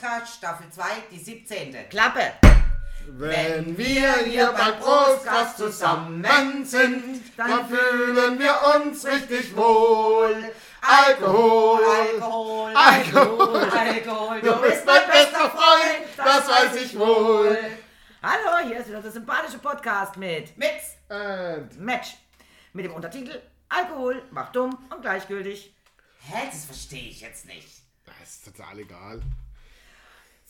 Brustkast, Staffel 2, die 17. Klappe! Wenn wir hier beim Brustkast zusammen sind, dann fühlen wir uns richtig wohl. Alkohol, Alkohol, Alkohol, Alkohol, du bist mein bester Freund, das weiß ich wohl. Hallo, hier ist wieder der sympathische Podcast mit Mit And Match. Mit dem Untertitel Alkohol macht dumm und gleichgültig. Hä, das verstehe ich jetzt nicht. das ist total egal.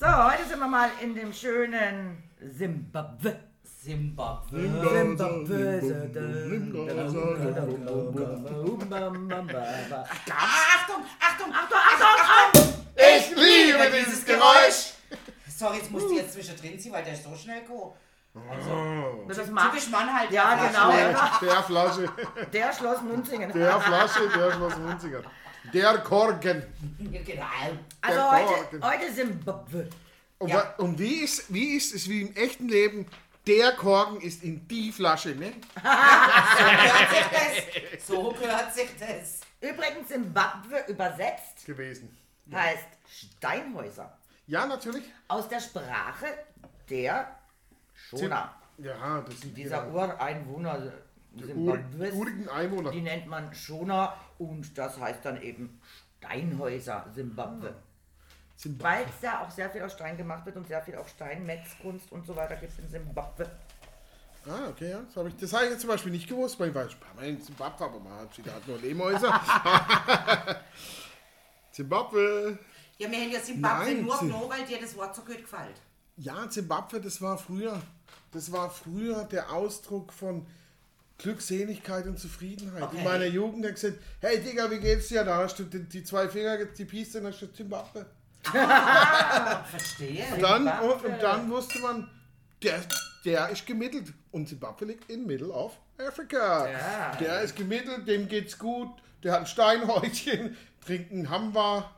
So, heute sind wir mal in dem schönen Simbabwe. Zimbabwe. Achtung, Achtung, Achtung, Achtung, Achtung! Ich liebe dieses Geräusch. Sorry, jetzt musst du jetzt zwischendrin ziehen, weil der ist so schnell go. Das ist Typisch Mann halt. Ja, der genau. Der Flasche, der Schloss Munzingen. der Flasche, der Schloss Munzinger. Der Korken. Genau. Also der heute, Korken. heute Simbabwe. Und, Ja. wa- und wie, ist, wie ist es wie im echten Leben? Der Korken ist in die Flasche, ne? Hört sich das? So gehört sich das. Übrigens Simbabwe übersetzt Gewesen. heißt Steinhäuser. Ja, natürlich. Aus der Sprache der Shona. Ja, das sind Dieser die Ureinwohner Ur urigen Einwohner. Die nennt man Shona und das heißt dann eben Steinhäuser Simbabwe. Zimbabwe. Weil es ja auch sehr viel aus Stein gemacht wird und sehr viel auch Steinmetzkunst und so weiter gibt es in Simbabwe. Ah, okay, ja. Das habe ich, das hab ich jetzt zum Beispiel nicht gewusst, weil ich war schon ein paar Mal in Zimbabwe, aber man hat da hat nur Lehmhäuser. Zimbabwe. Ja, wir haben ja Zimbabwe Nein, nur Zim- genommen, weil dir das Wort so gut gefällt. Ja, Zimbabwe, das war früher. Das war früher der Ausdruck von Glückseligkeit und Zufriedenheit. Okay. In meiner Jugend hat gesagt, hey Digga, wie geht's dir? Da hast du die, die zwei Finger, die Piste, dann hast du Zimbabwe. Verstehe. Dann, Zimbabwe. und, und dann wusste man, der, der ist gemittelt. Und Zimbabwe liegt in Middle of Africa. Ja. Der ist gemittelt, dem geht's gut, der hat ein Steinhäutchen, trinkt einen Hamwa,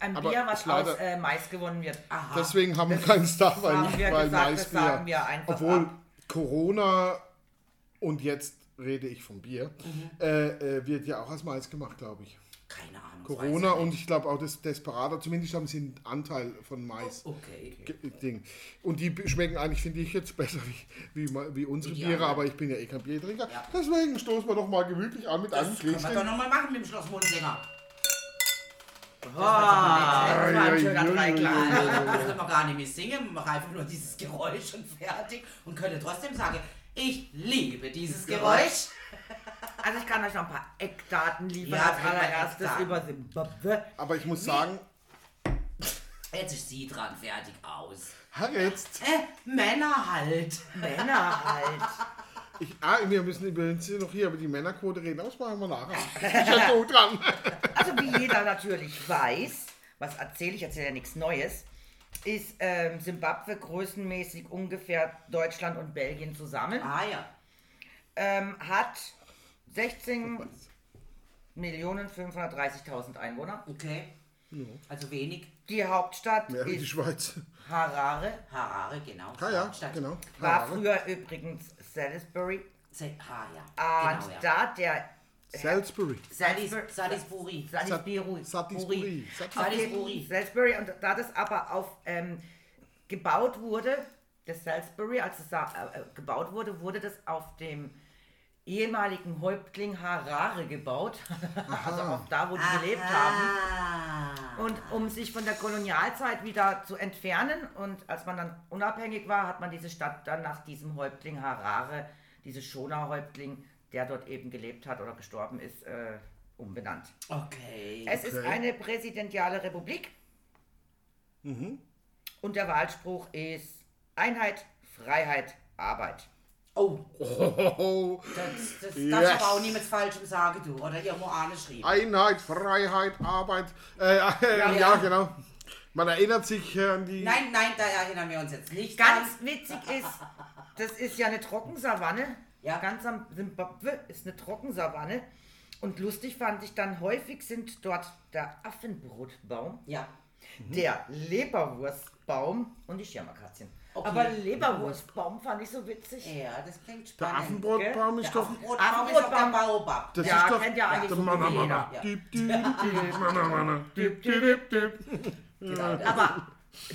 ein, Bier, was aus äh, Mais gewonnen wird. Deswegen haben wir keinen Star, weil, wir weil das Maisbier. Obwohl. Corona und jetzt rede ich vom Bier, Mhm. äh, äh, wird ja auch als Mais gemacht, glaube ich. Keine Ahnung. Corona und ich glaube auch das Desperado, zumindest haben sie einen Anteil von Mais. nicht. Okay. Ding. Und die schmecken eigentlich, finde ich, jetzt besser wie, wie, wie unsere die Biere, aber ich bin ja eh kein Biertrinker. Ja. Deswegen stoßen wir doch mal gemütlich an mit einem Das können wir doch Gläschen. nochmal machen mit dem Schloss Munzinger. Ah, das war ein schöner Ei, ei, ei, Dreiklang. ei, ei, ei. Das können wir gar nicht mehr singen, wir machen einfach nur dieses Geräusch und fertig und können trotzdem sagen, ich liebe dieses Geräusch. Also ich kann euch noch ein paar Eckdaten liefern Ja, als allererstes Eckdaten. über Simbabwe. Aber ich muss sagen, Jetzt ist sie dran, fertig, aus. Jetzt, Äh, Männer halt. Männer halt. ich, ah, wir müssen übrigens hier noch hier über die Männerquote reden, das machen wir nachher. Ich bin gut dran. Also wie jeder natürlich weiß, was erzähle ich, erzähle ja nichts Neues, ist ähm, Simbabwe größenmäßig ungefähr Deutschland und Belgien zusammen. Ah ja. Ähm, hat 16 Millionen 530.000 Einwohner. Okay. Also wenig. Die Hauptstadt Ja, wie die ist Schweiz. Harare. Harare, genau. Ah ja, Hauptstadt. genau. War Harare. früher übrigens Salisbury. Se- Ah ja. Und genau, ja. da der Salisbury. Salis, Salisbury. Salisbury. Salisbury. Salisbury. Salisbury und da das aber auf ähm, gebaut wurde, das Salisbury, als es da, äh, gebaut wurde, wurde das auf dem ehemaligen Häuptling Harare gebaut, also auch da, wo die gelebt haben. Und um sich von der Kolonialzeit wieder zu entfernen und als man dann unabhängig war, hat man diese Stadt dann nach diesem Häuptling Harare, dieses Shona-Häuptling, der dort eben gelebt hat oder gestorben ist, äh, umbenannt. Okay. Es ist Okay. eine präsidentiale Republik. Und der Wahlspruch ist Einheit, Freiheit, Arbeit. Oh, Oh, das, das Yes. darfst aber auch nicht mit Falschem sagen, du. Oder irgendwo angeschrieben. Einheit, Freiheit, Arbeit. Äh, ja, ja. genau. Man erinnert sich äh, an die. Nein, nein, da erinnern wir uns jetzt nicht Ganz dran. witzig ist, das ist ja eine Trockensavanne. Ja. Ganz am Simbabwe ist eine Trockensavanne. Und lustig fand ich dann, häufig sind dort der Affenbrotbaum, Ja. der Leberwurstbaum und die Schirmakazien. Okay. Aber Leberwurstbaum fand ich so witzig. Ja, das klingt Der spannend. Affenbrotbaum ist Der doch. Affenbrotbaum ist auch der Affenbrotbaum. Baobab. Das Ja, ist doch kennt ja eigentlich der so dip. Genau. Aber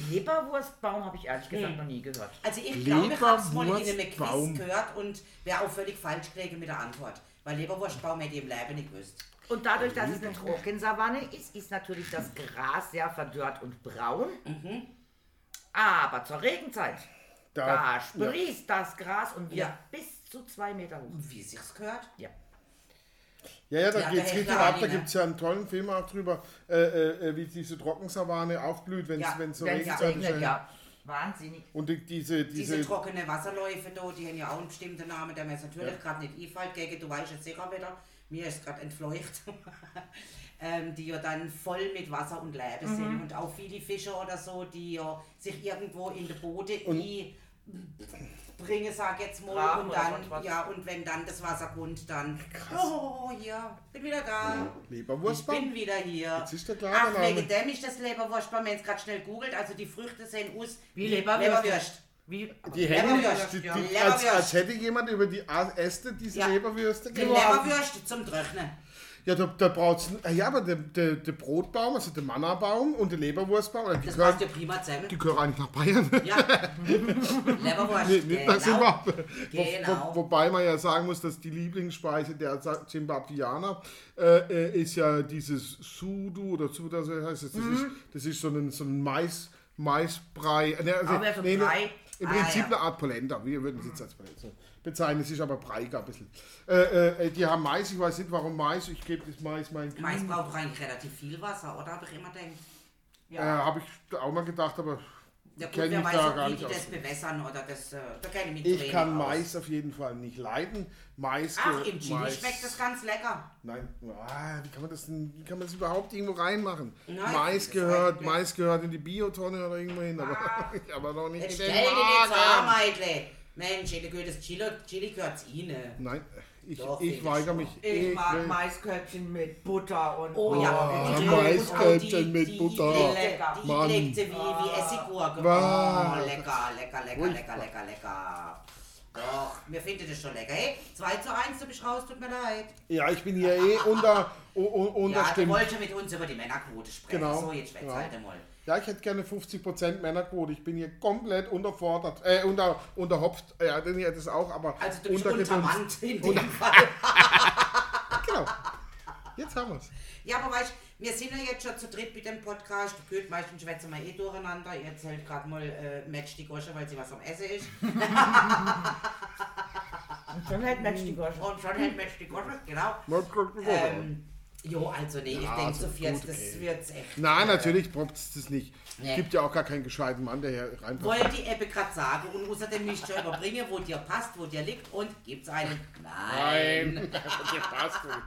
Leberwurstbaum habe ich ehrlich gesagt noch nie gehört. Also ich glaube, ich habe es mal in einem. Quiz gehört und wäre auch völlig falsch gelegen mit der Antwort. Weil Leberwurstbaum hätte ich im Leben nicht gewusst. Und dadurch, dass es eine Trockensavanne ist, ist natürlich das Gras sehr verdörrt und braun. Aber zur Regenzeit, da, Da, sprießt das Gras und wird Ja. bis zu zwei Meter hoch. Wie sich's gehört? Ja. Ja, ja, da Ja, geht's richtig ab. Da gibt es ja einen tollen Film auch drüber, äh, äh, wie diese Trockensavanne aufblüht, wenn es Ja, so Wenn es Regenzeit regnet, ist. ja. Wahnsinnig. Und die, diese, Diese diese, trockene Wasserläufe da, die haben ja auch einen bestimmten Namen, der mir jetzt natürlich gerade nicht einfällt, gegen du weißt es sicher wieder, mir ist gerade entfleucht, ähm, die ja dann voll mit Wasser und Leben Mhm. sind. Und auch viele Fische oder so, die ja sich irgendwo in den Boden bringen, sag jetzt mal, Graben und dann, ja, und wenn dann das Wasser kommt, dann, oh, hier, bin wieder da. Ich Leberwurstbaum. bin wieder hier. Jetzt ist der Ach, Name. wegen dem ist das Leberwurstbaum, wenn es gerade schnell googelt, also die Früchte sehen aus Wie Leberwürst. Leberwürst. Wie, Die Hände, Leberwürst, die, ja. die, Leberwürst. als, als hätte jemand über die Äste diese Ja. Leberwürste Die geworfen. Leberwürste zum Trocknen. Ja, da, da braucht es. Ja, aber der, der, der Brotbaum, also der Mannabaum und der Leberwurstbaum, die Das gehören, passt ja prima zusammen. die gehören eigentlich nach Bayern. Ja. Leberwurst. Nee, nicht nach genau. Zimbabwe. Wo, Genau. wo, wobei man ja sagen muss, dass die Lieblingsspeise der Zimbabwianer äh, äh, ist ja dieses Sudu oder Suda, so heißt es. Das, Mhm. ist, das ist so ein, so ein Mais, Maisbrei. Äh, ne, also, Aber so nee, ne, Brei. Im Ah, Prinzip ja. eine Art Polenta. Wir würden es jetzt als Polenta bezeichnen. Es ist aber breiger ein bisschen. Äh, äh, die haben Mais, ich weiß nicht warum Mais. Ich gebe das Mais meinen Mais Kindern. braucht doch eigentlich relativ viel Wasser, oder? Habe ich immer gedacht. Äh, Habe ich auch mal gedacht, aber Ja gut, wer weiß da wie nicht die das bewässern oder das, äh, da kenne ich ich kann aus. Mais auf jeden Fall nicht leiden. Mais, Ach, im Chili Mais- schmeckt das ganz lecker. Nein, ah, wie kann man das denn, wie kann man das überhaupt irgendwo reinmachen? Nein, Mais gehört, Mais gehört in die Biotonne oder irgendwo hin, aber, Ah. aber noch nicht in den Magen. Mensch, in der gehört das Chili, Chili gehört Ihnen. Nein, ich, Doch, ich weigere ich mich. ich mag will- Maiskörbchen mit Butter und Oh ja, Oh, und, Maiskörbchen und die- mit die Butter. Lecker, die Mann. legte wie, wie Essiggurke. Wow. Oh, lecker, lecker, lecker, lecker, lecker, lecker. Doch, mir findet das schon lecker. Hey, 2 zu 1, du bist raus, tut mir leid. Ja, ich bin hier eh unter, u- u- Ja, du unterstimmt. wolltest mit uns über die Männerquote sprechen. Genau. So, jetzt schwätz Ja. halt einmal. Ja, ich hätte gerne 50% Männerquote. Ich bin hier komplett unterfordert. Äh, unter, unterhopft. Ja, denn ich hätte es auch, aber Also du bist untermannt in dem Fall. Genau. Jetzt haben wir es. Ja, aber weißt wir sind ja jetzt schon zu dritt mit dem Podcast. Gut, meistens schwätzen wir eh durcheinander. Ihr erzählt gerade mal äh, Match die Gosche, weil sie was am Essen ist. Und schon hält Mensch die Gosche. Und schon hält Match die Gosche, genau. Ähm, jo, also nee, ich Ja, denke, so so viert, das okay. wird's echt. Nein, natürlich proppt es das nicht. Nee. Gibt ja auch gar keinen gescheiten Mann, der hier reinpasst. Wollte ich eben gerade sagen und außerdem nicht schon überbringen, wo dir passt, wo dir liegt und gibt's einen? Nein. Nein. Der passt nicht.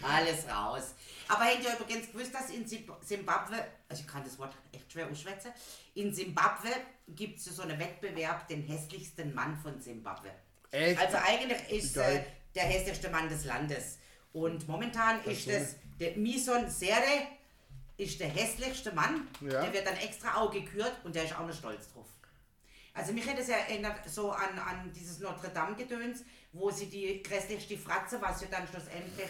Alles raus. Aber habt ihr übrigens gewusst, dass in Zimbabwe, also ich kann das Wort echt schwer ausschwätzen, in Zimbabwe gibt es so einen Wettbewerb, den hässlichsten Mann von Zimbabwe. Echt? Also eigentlich ist äh, der hässlichste Mann des Landes. Und momentan ist so. das, der Mison Sere ist der hässlichste Mann. Ja. Der wird dann extra auch gekürt und der ist auch noch stolz drauf. Also mich hätte es erinnert so an, an dieses Notre Dame-Gedöns, wo sie die grässlichste Fratze, was ja dann schlussendlich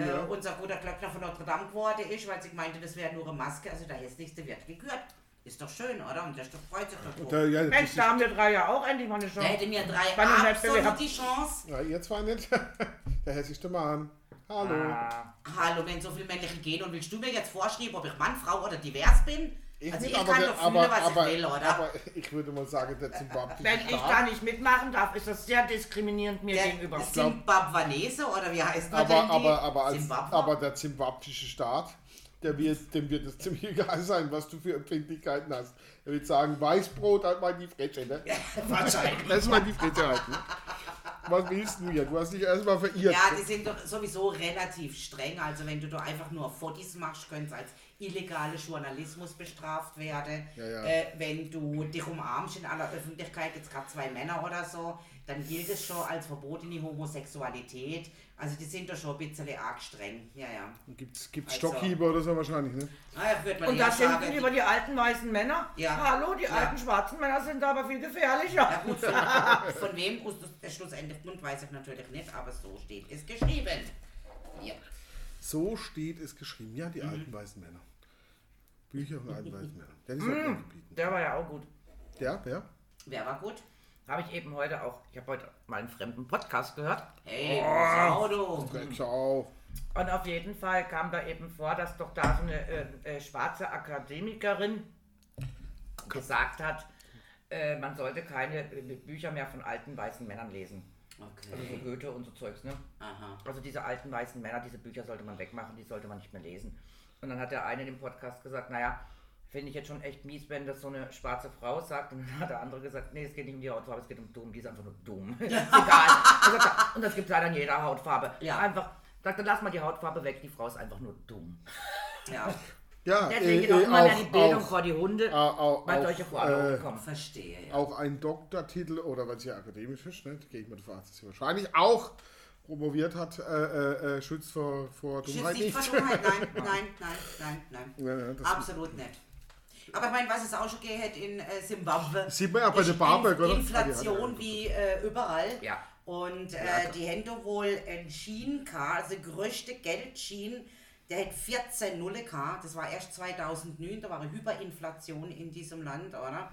Ja. äh, unser guter Glöckner von Notre Dame geworden ist, weil sie meinte, das wäre nur eine Maske, also der hässlichste wird gekürt. Ist doch schön, oder? Und der ist doch freut sich doch. Da, ja, Mensch, ist, da haben wir drei ja auch endlich mal eine Da Chance. hätte mir drei nicht absolut bewerbt. die Chance. ja, ihr zwei nicht. Der hässlichste Mann. Hallo. Ah, Hallo, wenn so viele männliche gehen und willst du mir jetzt vorschreiben, ob ich Mann, Frau oder divers bin? Also nicht, ich aber kann doch fühlen, aber, was aber, ich will, oder? Aber ich würde mal sagen, der zimbabwische Wenn ich da nicht mitmachen darf, ist das sehr diskriminierend mir der gegenüber. Zimbabwanese oder wie heißt man Aber, denn die? aber, aber, als, Zimbabwe? aber der zimbabwische Staat, der wird, dem wird es ziemlich egal sein, was du für Empfindlichkeiten hast. Er wird sagen, Weißbrot halt mal die Fresse, ne? Wahrscheinlich. Lass mal die Fresse halten. Was willst du hier? Du hast dich erstmal verirrt. Ja, die sind doch sowieso relativ streng. Also wenn du da einfach nur Fotos machst, könnte es als illegale Journalismus bestraft werden. Ja, ja. Äh, wenn du dich umarmst in aller Öffentlichkeit, jetzt gerade zwei Männer oder so, dann gilt es schon als verbotene Homosexualität. Also die sind da schon ein bisschen arg streng. Ja, ja. Gibt's, gibt's Also- Stockhiebe oder so wahrscheinlich, ne? Naja, wird man Und da schimpfen die über die alten weißen Männer. Ja. Hallo, die Ja. alten schwarzen Männer sind aber viel gefährlicher. Ja gut, von, von wem schlussendlich kommt, weiß ich natürlich nicht, aber so steht es geschrieben. Ja. So steht es geschrieben. Ja, die Mhm. alten weißen Männer. Bücher von alten weißen Männern. Der ist gebieten. Der war ja auch gut. Der, wer? Wer war gut? Habe ich eben heute auch, ich habe heute mal einen fremden Podcast gehört. Hey, Oh. Auto. Auch. Und auf jeden Fall kam da eben vor, dass doch da so eine äh, äh, schwarze Akademikerin gesagt hat, äh, man sollte keine äh, Bücher mehr von alten weißen Männern lesen. Also so Okay. Goethe und so Zeugs, ne? Aha. Also diese alten weißen Männer, diese Bücher sollte man wegmachen, die sollte man nicht mehr lesen. Und dann hat der eine in dem Podcast gesagt, naja, finde ich jetzt schon echt mies, wenn das so eine schwarze Frau sagt. Und dann hat der andere gesagt, nee, es geht nicht um die Hautfarbe, es geht um dumm, die ist einfach nur dumm. ist egal. Und das gibt es leider in jeder Hautfarbe. Ja. Einfach, sagt er, lass mal die Hautfarbe weg, die Frau ist einfach nur dumm. Ja, Ja, Deswegen äh, geht auch äh, immer mehr die auch, Bildung auch, vor die Hunde, auch, auch, weil auch, solche Forderungen äh, kommen. verstehe. Ja. auch ein Doktortitel oder weil es ja akademisch ist, ne? gehe ich mal davon aus, dass sie wahrscheinlich auch promoviert hat, äh, äh, äh, schützt vor, vor Schützt Dummheit nicht nicht. vor Dummheit, nein, nein, nein, nein, nein. Ja, ja, Absolut nicht. Aber ich meine, was es auch schon geht in äh, Zimbabwe. Sieht man ja bei Barberg, Inf- oder? Inflation Ah, wie äh, überall. Ja. Und äh, die da wohl gehabt, also größte Geldschienen, der hat 14 Nulle gehabt. Das war erst 2009, da war eine Hyperinflation in diesem Land, oder?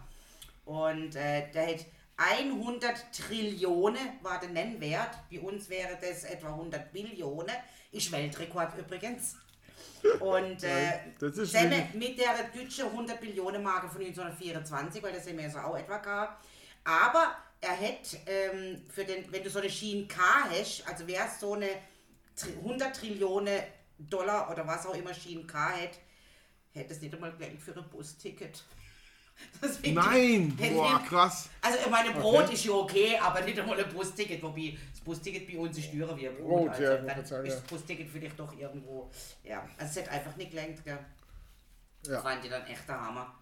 Und äh, der hat 100 Trillionen war der Nennwert. Bei uns wäre das etwa 100 Billionen. Ist Weltrekord übrigens. Und äh, wirklich- mit der deutschen 100 Billionen Marke von 1924, weil das haben wir so auch etwa gehabt. Aber er hat, ähm, für den, wenn du so eine Schiene K hast, also wer so eine Tri- 100 Trillionen Dollar oder was auch immer Schiene K hat, hätte es nicht einmal gleich für ein Busticket. Deswegen- Nein, hätte boah, ich- krass. Also ich meine, Brot ist ja okay, aber nicht einmal ein Busticket, wobei das Busticket bei uns ist teurer wie ein Brot. Brot, also ja, dann sagen, ist das Busticket vielleicht doch irgendwo, ja, also es hat einfach nicht gelangt, gell. Ja. Das fand ich dann echt der Hammer.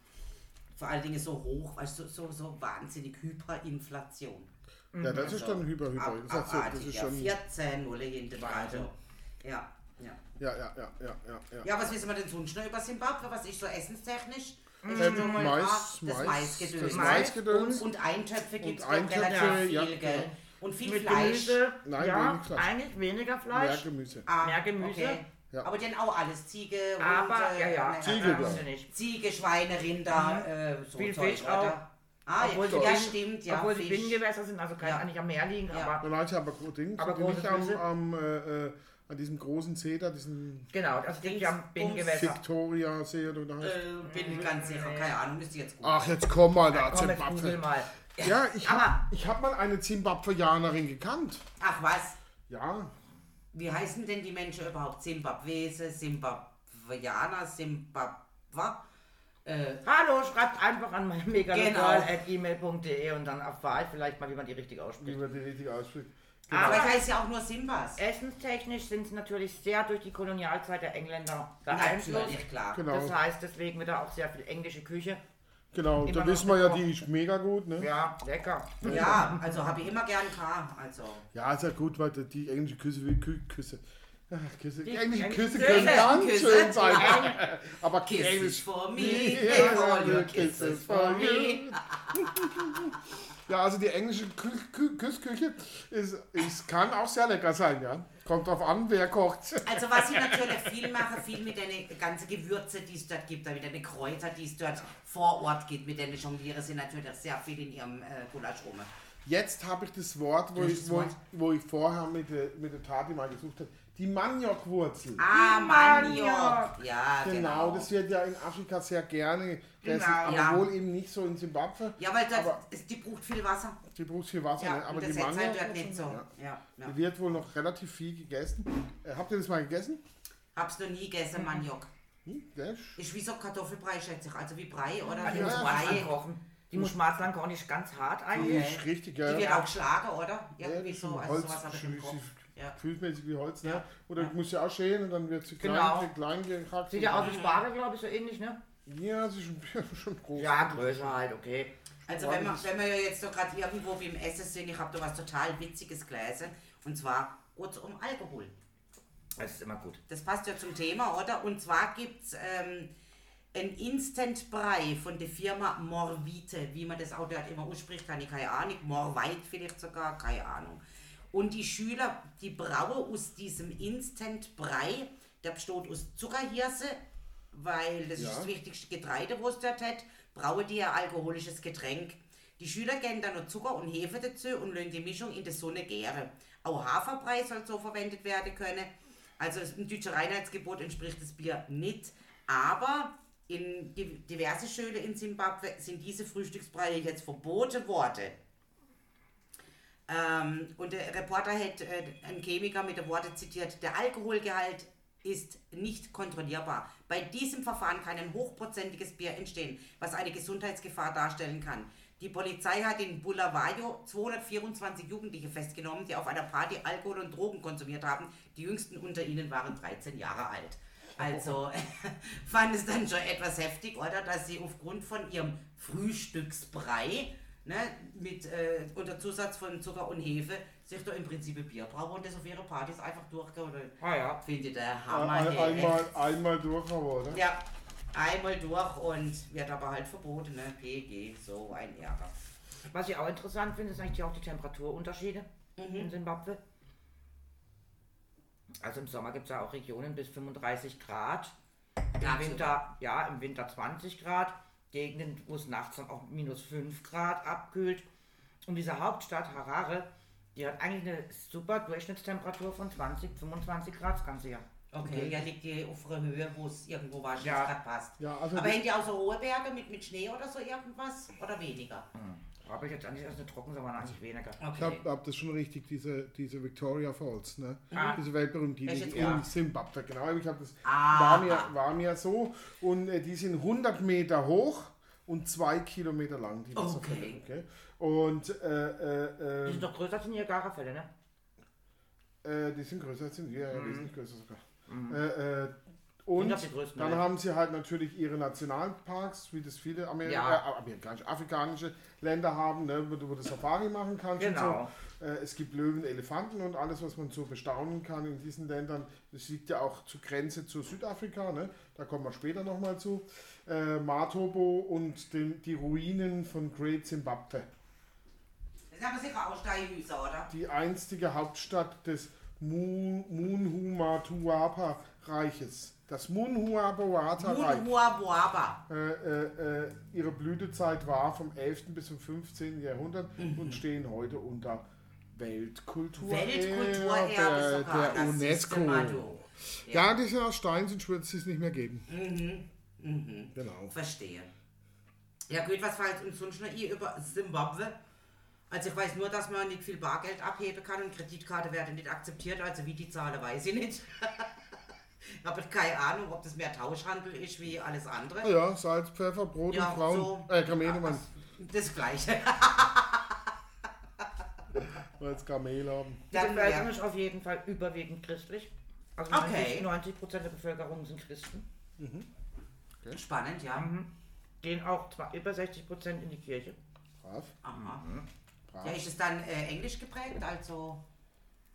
Vor allen Dingen so hoch, du, so, so, so wahnsinnig Hyperinflation. Ja, das ist dann hyper, hyper. Ab, Das, abartig, ist ja, schon. 14 Nulle hinten dran. Wahnsinn. So. Ja, ja. Ja, ja, ja, ja, ja. ja. Ja, was wissen wir denn sonst noch über Zimbabwe? Was ist so essenstechnisch? Ähm, schon mal- Mais, das Mais, Maisgedöns. das Mais Maisgedöns. Und Eintöpfe gibt es Und relativ ja, viel, gell? genau. Und viel Mit Fleisch. Gemüse, Nein, ja, wenig Fleisch. eigentlich weniger Mehr Fleisch. Gemüse. Ah, Mehr Gemüse. Okay. Ja. Aber dann auch alles. Ziege, Aber, ja, ja, äh, Ziege, äh. Ziege, Schweine, Rinder, äh, so Viel Zeug, Fisch auch. Ah, Obwohl ja, ja stimmt, ja. Obwohl die Fisch. Binnengewässer sind, also kann Ja. nicht am Meer liegen, Ja. aber Nein, ich habe aber Ding, Aber die nicht am, am äh, äh, an diesem großen See da, diesen genau, also die am Bums- Binnengewässer. Victoria See oder wie der heißt. Äh, bin ich ganz sicher, keine Ahnung, müsste ich jetzt gut. Ach, jetzt komm mal da, Komm, Zimbabwe. mal. Ja, ich Aber- habe ich hab mal eine Zimbabweanerin gekannt. Ach was, Ja, wie heißen denn die Menschen überhaupt? Zimbabwese, Zimbabweaner, Zimbabwe? Äh, Hallo, schreibt einfach an mein Genau. megalokal.email.de und dann erfahre ich vielleicht mal, wie man die richtig wie ausspricht. man die richtig ausspricht. Aber Aber ich heiße ja auch nur Simbas. essenstechnisch sind sie natürlich sehr durch die Kolonialzeit der Engländer beeinflusst. Klar. Genau, Das heißt, deswegen wird da auch sehr viel englische Küche. genau. Da wissen wir ja, die ist mega gut, ne? Ja, lecker. Ja, also habe ich immer gern K. Also. Ja, ist ja gut, weil die- englische Küsse wie Kü Küsse. Ach, Küsse. Die, Die englischen Küsse können ganz Küsse. schön sein. Aber Kisses Englisch. for me, Yeah, all your kisses for me. Ja, also die englische Kü Kü Küssküche ist, ist, kann auch sehr lecker sein, ja. Kommt drauf an, wer kocht. Also was ich natürlich viel mache, viel mit den ganzen Gewürze, die es dort gibt, mit den Kräuter, die es dort vor Ort gibt, mit denen jongliere sie natürlich sehr viel in ihrem äh, Gulasch rum. Jetzt habe ich das Wort, wo ich, wo, ich, wo ich vorher mit der, mit der Tati mal gesucht habe. Die Maniokwurzel. Ah, Maniok. Maniok. Ja, Genau, genau. das wird ja in Afrika sehr gerne gegessen, Genau. aber Ja. wohl eben nicht so in Zimbabwe. ja, weil dort, Aber- die braucht viel Wasser. Die braucht viel Wasser, Ja, ne? aber die das ist halt dort Maniokwurzel, nicht so. ja. Ja, ja. Die wird wohl noch relativ viel gegessen. Äh, habt ihr das mal gegessen? Hab's noch nie gegessen, Maniok. Hm, das? Ist wie so Kartoffelbrei, schätze ich. Also wie Brei, oder? Also Wie die muss Ja. Brei. ankochen. Die muss Schwarzlang gar nicht ganz hart Die eigentlich. ist richtig, ja. Die wird auch geschlagen, oder? Ja, Irgendwie das so, also Holz, sowas habe ich im Kopf. Ja. Gefühlsmäßig wie Holz, ne? Ja. Oder Ja. du musst ja auch schälen und dann wird sie klein, Genau. klein gehackt. Sieht ja aus wie Spargel, glaube ich, so ähnlich, ne? Ja, sie ist schon, schon groß. Ja, größer halt, okay. Also wenn wir, wenn wir ja jetzt so gerade irgendwo wie im Essen sind, ich habe da was total Witziges gelesen. Und zwar geht es um Alkohol. Das ist immer gut. Das passt ja zum Thema, oder? Und zwar gibt es ähm, ein Instant-Brei von der Firma Morvite. Wie man das auch dort immer ausspricht, kann ich keine Ahnung. Morvite vielleicht sogar, keine Ahnung. Und die Schüler, die brauen aus diesem Instant-Brei, der besteht aus Zuckerhirse, weil das Ja. ist das wichtigste Getreide, was es dort hat, brauen die ein alkoholisches Getränk. Die Schüler geben dann noch Zucker und Hefe dazu und lassen die Mischung in der Sonne gären. Auch Haferbrei soll so verwendet werden können. Also das- dem deutschen Reinheitsgebot entspricht das Bier nicht. Aber in di- diverse Schule in Simbabwe sind diese Frühstücksbreie jetzt verboten worden. Ähm, und der Reporter hat äh, einen Chemiker mit den Worten zitiert, der Alkoholgehalt ist nicht kontrollierbar. Bei diesem Verfahren kann ein hochprozentiges Bier entstehen, was eine Gesundheitsgefahr darstellen kann. Die Polizei hat in Bulawayo 224 Jugendliche festgenommen, die auf einer Party Alkohol und Drogen konsumiert haben. Die jüngsten unter ihnen waren 13 Jahre alt. Also fand es dann schon etwas heftig, oder? Dass sie aufgrund von ihrem Frühstücksbrei ne, mit äh, unter Zusatz von Zucker und Hefe sich da im Prinzip ein Bier brauen und das auf ihre Partys einfach durchgehen. Oder Ah ja. finde ich der Hammer. Ein, hey, einmal, echt. einmal durch, aber, oder? Ja, einmal durch und wird aber halt verboten, ne? PG, so ein Ärger. Was ich auch interessant finde, sind eigentlich auch die Temperaturunterschiede in Simbabwe. Also im Sommer gibt es ja auch Regionen bis 35 Grad. Im. Winter, ja, im Winter 20 Grad. Gegenden, wo es nachts dann auch minus 5 Grad abkühlt. Und diese Hauptstadt Harare, die hat eigentlich eine super Durchschnittstemperatur von 20, 25 Grad das ganze Jahr. Okay, ja, liegt die auf einer Höhe, wo es irgendwo wahrscheinlich Ja. gerade passt. Ja, also aber haben die auch so hohe Berge mit, mit Schnee oder so irgendwas? Oder weniger? Da habe ich jetzt eigentlich erst eine trocken, sondern eigentlich weniger. Ich Okay. habe hab das schon richtig, diese, diese Victoria Falls, ne? Ah. Diese weltberühmte, die liegt in. Simbabwe, genau. Ich habe das Ah. war mir, war mir so. Und äh, die sind 100 Meter hoch und zwei Kilometer lang, die Wasserfälle. Okay. Okay. Und äh, Die äh, sind doch größer als die Niagara-Fälle, ne? äh, die sind größer, sind ja, ja, wesentlich größer sogar. Äh, äh, und dann haben sie halt natürlich ihre Nationalparks, wie das viele Amerika Ja. äh, amerikanische, afrikanische Länder haben, ne, wo, du, du Safari machen kannst Genau. und so. Äh, es gibt Löwen, Elefanten und alles, was man so bestaunen kann in diesen Ländern. Das liegt ja auch zur Grenze zu Südafrika, ne? da kommen wir später nochmal zu. Äh, Matobo und den, die Ruinen von Great Zimbabwe. Das sind aber sicher auch Steinhüser, oder? Die einstige Hauptstadt des Mu- Munhumatuapa-Reiches. Das Munhuabuata-Reich. Munhuabuaba. Äh, äh, äh, ihre Blütezeit war vom 11. bis zum 15. Jahrhundert Mhm. und stehen heute unter Weltkultur. Weltkulturerbe der, der UNESCO. du. Ja, die sind aus Stein, sonst wird es nicht mehr geben. Mhm. Genau. Verstehe. Ja gut, was fällt uns sonst noch über Zimbabwe? Also ich weiß nur, dass man nicht viel Bargeld abheben kann und Kreditkarte werden nicht akzeptiert, also wie die Zahlen weiß ich nicht. Habe ich keine Ahnung, ob das mehr Tauschhandel ist wie alles andere. Ja, Salz, Pfeffer, Brot und Frauen. Äh, Kamele, ja, das gleiche. weil es Kamele haben. Die Dann, Bevölkerung ja. ist auf jeden Fall überwiegend christlich. Also Okay. 90 Prozent der Bevölkerung sind Christen. Spannend, ja. Mhm. Gehen auch zwar über 60 Prozent in die Kirche. Brav. Aha. brav. Ja, ist es dann äh, englisch geprägt, also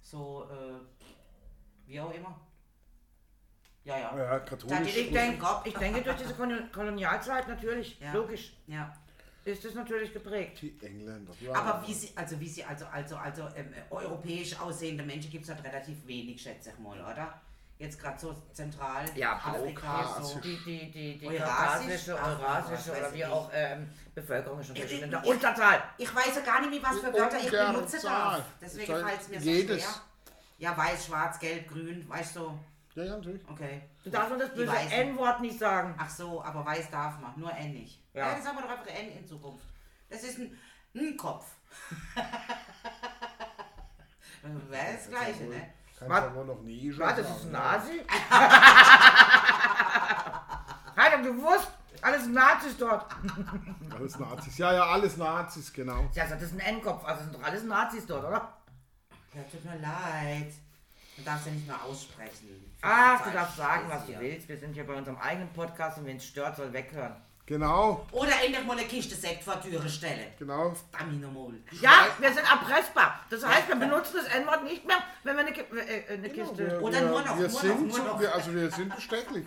so, äh, wie auch immer? Ja, ja. Ja, katholisch. Ich denke, ich denke durch diese Kolon- Kolonialzeit natürlich, Ja. logisch, ja. ist es natürlich geprägt. Die Engländer. Ja, Aber wie sie, also wie sie, also, also, also ähm, europäisch aussehende Menschen gibt es halt relativ wenig, schätze ich mal, oder? Jetzt gerade so zentral Ja, Afrika, so. Die, die, die, die eurasische was oder wie ich. auch ähm, Bevölkerung ist natürlich in der Ich- weiß ja gar nicht mehr, was für Wörter ich benutze darf. Deswegen fällt es mir so jedes. schwer. Ja, weiß, schwarz, gelb, grün, weißt du. Ja, ja, natürlich. Okay. Du darfst nur das Die böse Weißen. N-Wort nicht sagen. Ach so, aber weiß darf man, nur N nicht. Ja, Ja. das haben wir doch einfach N in Zukunft. Das ist ein, ein Kopf. Wäre das Gleiche, ne? Kannst Was? ja wohl noch nie schon Was, das sagen, ist ein? Nazi? Hat er gewusst? Alles Nazis dort. Alles Nazis. Ja, ja, alles Nazis, genau. Ja, das ist ein N-Kopf, also sind doch alles Nazis dort, oder? Ja, tut mir leid. Du darfst ja nicht mehr aussprechen. Ach, du darfst sagen, was du hier. willst. Wir sind hier bei unserem eigenen Podcast und wen es stört, soll weghören. Genau, Oder endlich mal eine Kiste Sekt vor die Türe stellen. genau. Nochmal. Ja, wir sind erpressbar. Das heißt, wir benutzen das N-Wort nicht mehr, wenn wir eine, Ki- äh, eine Kiste... Wir, Oder wir, nur noch, wir nur sind noch, nur so, noch. Wir, also wir sind bestechlich.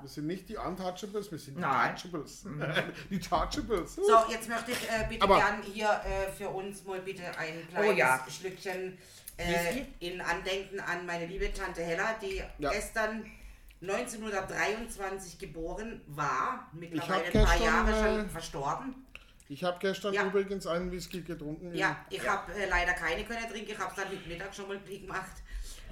Wir sind nicht die Untouchables, wir sind die Nein. Touchables. die Touchables. So, jetzt möchte ich äh, bitte Aber- gern hier äh, für uns mal bitte ein kleines Oh ja. Schlückchen äh, in Andenken an meine liebe Tante Hella, die Ja. gestern 1923 geboren war, mittlerweile ein paar Jahre äh, schon verstorben. Ich habe gestern Ja. übrigens einen Whisky getrunken. Ja, ich habe äh, leider keine können trinken. Ich habe es dann heute Mittag schon mal gemacht.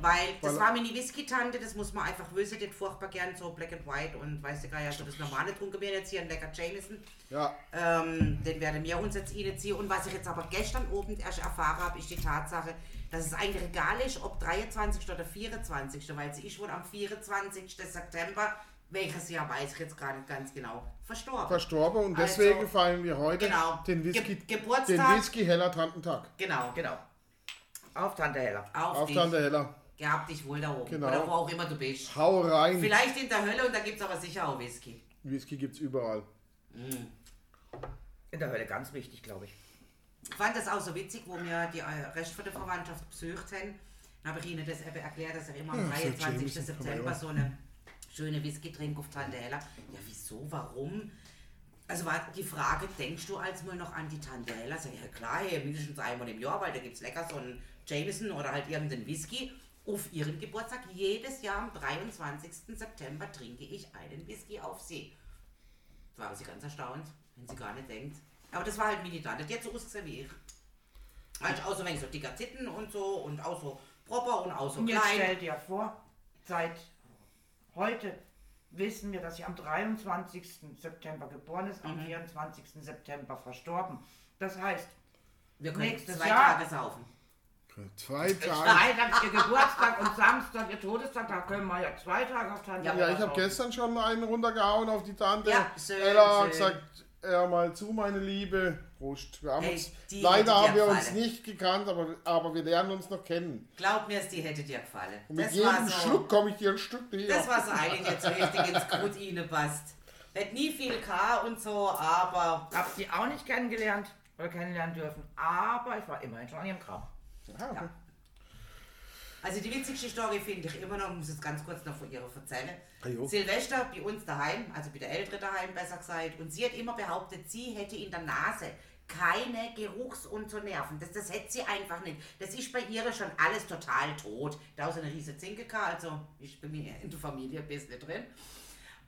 Weil das Weil- war meine Whisky-Tante, das muss man einfach wissen, hat furchtbar gern so Black and White und weißt du gar ja, das normale getrunken wir jetzt hier ein lecker Jameson. Ja, Ähm, den werden wir uns jetzt reinziehen. Und was ich jetzt aber gestern oben erst erfahren habe, ist die Tatsache, dass es eigentlich egal ist, ob 23. oder 24. Weil sie ist wohl am 24. September, welches Jahr weiß ich jetzt gar nicht ganz genau, verstorben. verstorben und Also, deswegen feiern wir heute genau. den Whisky, Ge Geburtstag. den Whisky Heller Tantentag. genau. Genau. Auf Tante Hella. Auf, Auf dich. Tante Heller. Gehabt dich wohl da oben. Genau. Oder wo auch immer du bist. Hau rein. Vielleicht in der Hölle und da gibt es aber sicher auch Whisky. Whisky gibt's überall. In der Hölle ganz wichtig, glaube ich. Ich fand das auch so witzig, wo wir die äh, Rest von der Verwandtschaft besucht haben. Dann habe ich ihnen das eben erklärt, dass er immer am Ja, so 23. Jameson kann man September so eine schöne Whisky trinkt auf Tante Ella. Ja, wieso, warum? Also war die Frage, denkst du als mal noch an die Tante Ella? Sag ich, ja klar, hey, mindestens einmal im Jahr, weil da gibt es lecker so einen Jameson oder halt irgendeinen Whisky. Auf ihren Geburtstag, jedes Jahr am 23. September trinke ich einen Whisky auf sie. Da war sie ganz erstaunt, wenn sie gar nicht denkt. Aber das war halt Tante, die hat so ausgesehen wie ich. Halt auch so ein wenig so dicker Titten und so und auch so proper und auch so Und jetzt klein. stell dir vor, seit heute wissen wir, dass sie am 23. September geboren ist, Mhm. am 24. September verstorben. Das heißt, Wir können nächstes zwei Jahr- Tage saufen. Zwei Tage. Freitag ihr Geburtstag und Samstag ihr Todestag, da können wir ja zwei Tage auf Tante Ja, Ja, ich habe gestern schon einen runtergehauen auf die Tante. Ja, schön, Ella hat schön. gesagt, hör mal zu, meine Liebe. Prost. Wir haben Hey, uns, die leider hätte haben wir uns nicht gekannt, aber, aber wir lernen uns noch kennen. Glaub mir, die hätte dir gefallen. Und mit Das war, jedem so, Schluck komme ich dir ein Stück näher. das war so eine, die jetzt richtig ins Gut passt. Hat nie viel K und so, aber Hab sie auch nicht kennengelernt oder kennenlernen dürfen, aber ich war immerhin schon an ihrem Grab. Ja, okay. Also die witzigste Story finde ich immer noch, muss es ganz kurz noch von ihr erzählen. Ah, jo. Silvester bei uns daheim, also bei der Ältere daheim besser gesagt, und sie hat immer behauptet, sie hätte in der Nase keine Geruchs- und so Nerven. Das, das hätte sie einfach nicht. Das ist bei ihr schon alles total tot. Da ist eine riesige Zinke, also ist bei mir in der Familie ein bisschen drin.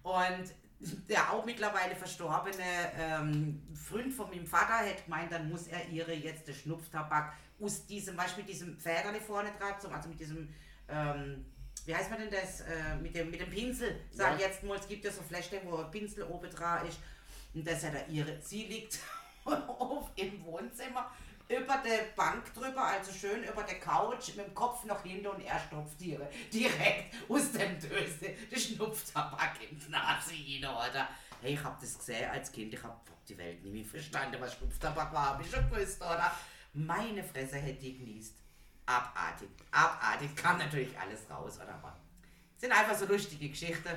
Und der auch mittlerweile verstorbene ähm, Freund von meinem Vater hat gemeint, dann muss er ihre jetzt den Schnupftabak aus diesem, Beispiel diesem Federle vorne dran, also mit diesem, ähm, wie heißt man denn das, äh, mit, dem, mit dem Pinsel, sag Ja. jetzt mal, es gibt ja so Fläschchen, wo ein Pinsel oben dran ist und das hat er ihre, sie liegt auf im Wohnzimmer über der Bank drüber, also schön über der Couch, mit dem Kopf nach hinten und er stopft ihre direkt aus dem Döse den Schnupftabak in die Nase hinein, oder? Hey, ich hab das gesehen als Kind, ich hab, hab die Welt nie mehr verstanden, was Schnupftabak war, hab ich schon gewusst, oder? Meine Fresse hätte die genießt. Abartig, abartig, kam natürlich alles raus, oder? Aber sind einfach so lustige Geschichten.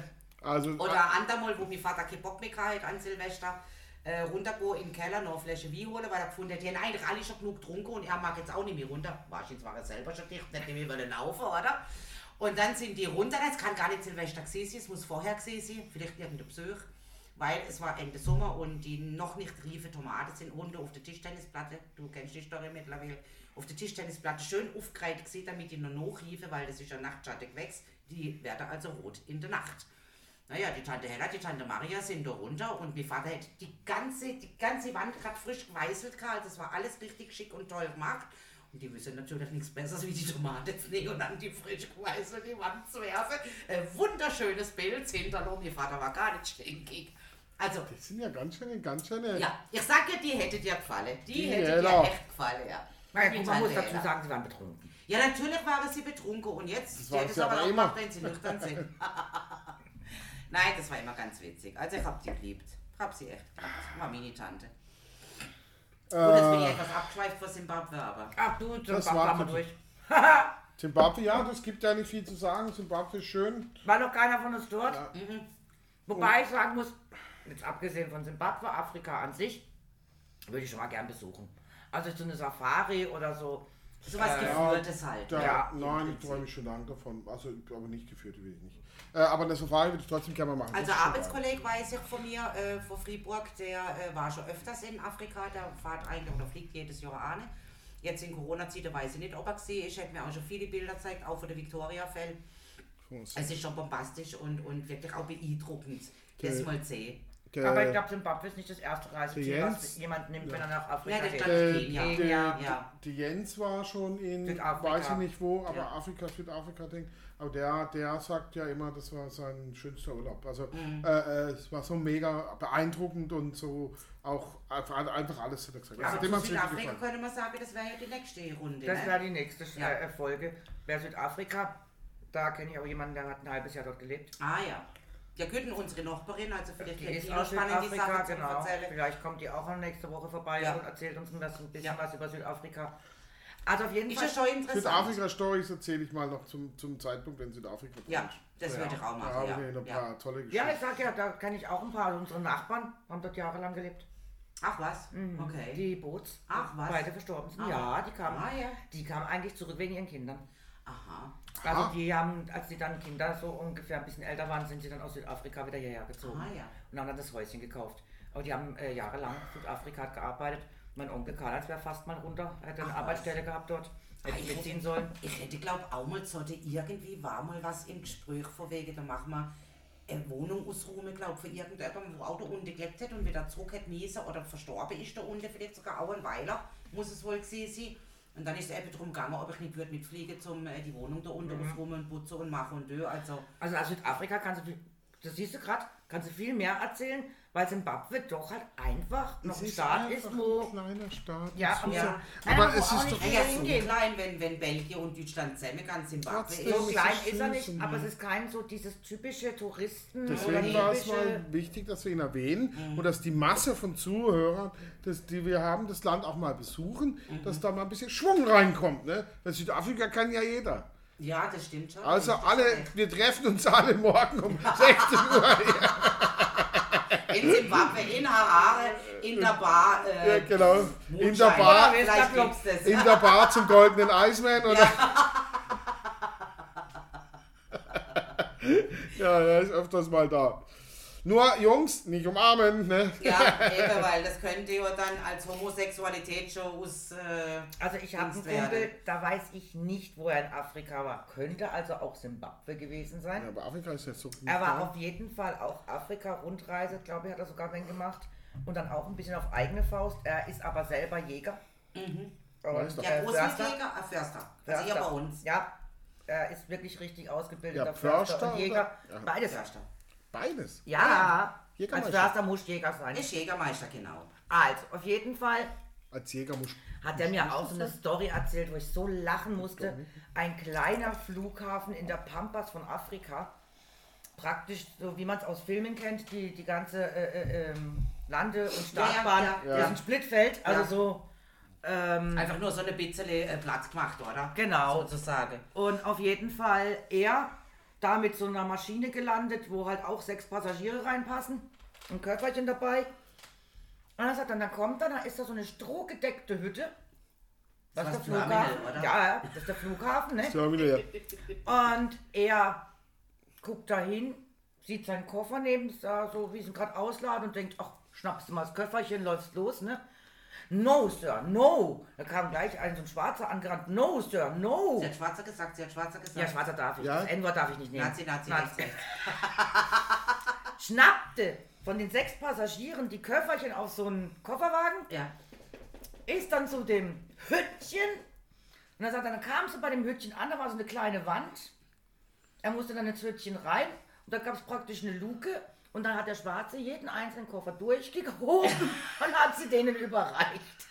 Also, Oder andermal, wo mein Vater keinen Bock mehr hatte an Silvester, äh, runtergehen in den Keller, noch eine Flasche Wein holen, weil er gefunden hat, haben eigentlich alle schon genug getrunken und er mag jetzt auch nicht mehr runter. Wahrscheinlich war er selber schon dicht, nicht mehr wollen laufen, oder? Und dann sind die runter, das kann gar nicht Silvester gewesen sein, es muss vorher gewesen sein, vielleicht irgendein Besuch, weil es war Ende Sommer und die noch nicht riefe Tomaten sind unten auf der Tischtennisplatte, du kennst die Story mittlerweile, auf der Tischtennisplatte schön aufgereiht gewesen, damit die noch nachriefe, weil das ist ja nachtschattig wächst, die werden also rot in der Nacht. Naja, die Tante Hella, die Tante Maria sind da runter und mein Vater hat die ganze, die ganze Wand gerade frisch geweißelt gehabt. Das war alles richtig schick und toll gemacht. Und die wissen natürlich nichts Besseres, wie die Tomate zu nehmen und dann die frisch geweißelte die Wand zu werfen. Ein wunderschönes Bild hinterlassen. Mein Vater war gar nicht stinkig. Also, das sind ja ganz schöne, ganz schöne. ja, ich sag ja, die hätte dir gefallen. Die, Die hätte Hella. dir echt gefallen, ja. Die gut, man muss dazu Hella. sagen, sie waren betrunken. Ja, natürlich waren sie betrunken und jetzt Das steht es sie aber aber auch immer. gemacht, wenn sie nüchtern sind. Nein, das war immer ganz witzig. Also ich hab die geliebt. Hab sie echt geliebt. War Mini-Tante. Gut, jetzt bin ich Äh, etwas abgeschweift vor Zimbabwe, aber... Ach du, Das das war waren wir durch. Zimbabwe, ja, das gibt ja nicht viel zu sagen. Zimbabwe ist schön. War noch keiner von uns dort. Ja. Wobei ich sagen muss, jetzt abgesehen von Simbabwe, Afrika an sich, würde ich schon mal gern besuchen. Also so eine Safari oder so. Sowas Äh, Geführtes halt. Da, Ja, nein, ich Prinzip. träume schon lange davon. Also, aber nicht geführt will ich nicht. Äh, aber eine Safari würde ich trotzdem gerne mal machen. Also Arbeitskollege weiß ich von mir, äh, von Fribourg, der äh, war schon öfters in Afrika, der fährt eigentlich oder fliegt jedes Jahr an. Jetzt in Corona-Zeiten weiß ich nicht, ob er gesehen ist. Ich habe mir auch schon viele Bilder gezeigt, auch von der Victoria-Fell. Es ist schon bombastisch und, und wirklich auch beeindruckend, Okay. das mal zu sehen. Aber ich glaube, Zimbabwe ist nicht das erste Reiseziel, was jemand nimmt, wenn er nach Afrika Ja, geht. Äh, der, Kenia, ja. Die Jens war schon in, Südafrika. weiß ich nicht wo, aber Ja. Afrika, Südafrika-Ding. Aber der, der sagt ja immer, das war sein schönster Urlaub. Also Mhm. äh, äh, es war so mega beeindruckend und so auch einfach, alles hat er gesagt. Aber Also, zu Südafrika gefallen. könnte man sagen, das wäre ja die nächste Runde. Das ne? wäre die nächste Ja. äh, Folge. Wer Südafrika, da kenne ich auch jemanden, der hat ein halbes Jahr dort gelebt. Ah ja. Ja, und unsere Nachbarin, also vielleicht Die kennt ist die aus noch spannende Südafrika, Sachen genau. erzählen. Vielleicht kommt die auch noch nächste Woche vorbei Ja. und erzählt uns ein bisschen, ein bisschen Ja. was über Südafrika. Also auf jeden Ist Fall. ja schon interessant. Südafrika-Stories erzähle ich mal noch zum, zum Zeitpunkt, wenn Südafrika Ja, kommt. das würde ich auch Da machen. habe Ja, ich ein ja. paar tolle Ja, Geschichten. ich sag ja, da kenne ich auch ein paar. Also unsere Nachbarn haben dort jahrelang gelebt. Ach was? Okay. Die Boots. Ach, was? Beide verstorben sind. Ah. Ja, die kamen. Ah, ja. Die kamen eigentlich zurück wegen ihren Kindern. Aha. Also die haben, als die dann Kinder so ungefähr ein bisschen älter waren, sind sie dann aus Südafrika wieder hierher gezogen. Ah, ja. Und haben dann das Häuschen gekauft. Aber die haben äh, jahrelang in Südafrika hat gearbeitet. Mein Onkel Karl wäre fast mal runter. Er hätte eine Ach, Arbeitsstelle gehabt dort. Hätte Ah, ich mitziehen hätte- sollen. Ich hätte glaube auch mal so, der irgendwie war mal was im Gespräch von wegen, da machen wir eine Wohnung ausräumen, glaube für irgendjemanden, wo auch da unten gelebt hat und wieder zurück hat müssen oder verstorben ist da unten, vielleicht sogar auch ein Weiler, muss es wohl gewesen sein. Und dann ist es eben darum gegangen, ob ich nicht würde mitfliegen, zum äh, die Wohnung da unten Mhm. ausräumen und putzen und machen und do. Also, Also aus Südafrika kannst du, das siehst du gerade, kannst du viel mehr erzählen, weil Zimbabwe doch halt einfach noch ein Staat ist, ein wo... kleiner Staat. Ja, muss ja. ja- Einer, Aber es ist nicht doch viel naja, so klein, wenn, wenn Belgien und Deutschland zusammen kann, Zimbabwe Trotzdem. ist. So klein ist ist er nicht, aber es ist kein so dieses typische Touristen oder Deswegen war es mal wichtig, dass wir ihn erwähnen Mhm. und dass die Masse von Zuhörern, das, die wir haben, das Land auch mal besuchen, Mhm. dass da mal ein bisschen Schwung reinkommt. Ne? Weil Südafrika kann ja jeder. Ja, das stimmt schon. Also alle, wir treffen uns alle morgen um 16 Uhr. In Zimbabwe, in Harare, in der Bar. Ja, Äh, genau. In der. Bar, in der Bar zum goldenen Eisman oder? Ja, er ist öfters mal da. Nur Jungs, nicht umarmen, ne? Ja, eben, weil das könnte ja dann als Homosexualität schon aus. Äh, Also ich habe einen. Kumpel, da weiß ich nicht, wo er in Afrika war. Könnte also auch Zimbabwe gewesen sein. Ja, aber Afrika ist ja so Er war da. auf jeden Fall auch Afrika-Rundreise, glaube ich, hat er sogar wenn gemacht. Und dann auch ein bisschen auf eigene Faust. Er ist aber selber Jäger. Und, Meister. ja, äh, Förster. Großwildjäger, ah, Förster. Also hier bei uns. Ja, er ist wirklich richtig ausgebildeter Ja, Förster, Förster und Jäger. Ja. Beides. Förster. Beides. Ja, als Jägermeister. Förster muss Jäger sein. Ist Jägermeister, genau. Also, auf jeden Fall Als Jäger muss hat er mir auch so eine Story erzählt, wo ich so lachen musste. Ein kleiner Flughafen in der Pampas von Afrika. Praktisch so, wie man es aus Filmen kennt, die, die ganze äh, äh, ähm, Lande- und Startbahn, ja, das ja. ist ein Splitfeld, also Ja. so. Ähm, Einfach nur so eine bisschen äh, Platz gemacht, oder? Genau. Sozusagen. Und auf jeden Fall er da mit so einer Maschine gelandet, wo halt auch sechs Passagiere reinpassen. Ein Körperchen dabei. Und er sagt dann, dann kommt er, da ist da so eine strohgedeckte Hütte. Das Das ist der Terminal, Flughafen. oder? Ja, das ist der Flughafen, ne? Terminal, ja. Und er guckt da hin, sieht seinen Koffer neben da, so wie sie ihn gerade ausladen und denkt, ach, schnappst du mal das Köfferchen, läufst los, ne? No, Sir, no. Da kam gleich ein so ein Schwarzer angerannt. No, Sir, no. Sie hat Schwarzer gesagt, sie hat Schwarzer gesagt. Ja, Schwarzer darf ich. Ja? Das N-Wort darf ich nicht nehmen. Nazi, Nazi, Nazi. rechts, rechts. Schnappte von den sechs Passagieren die Köfferchen auf so einen Kofferwagen, Ja. ist dann zu dem Hüttchen. Und dann sagt er, dann kam sie bei dem Hüttchen an, da war so eine kleine Wand. Er musste dann ins Hüttchen rein und da gab es praktisch eine Luke. Und dann hat der Schwarze jeden einzelnen Koffer durchgehoben und hat sie denen überreicht.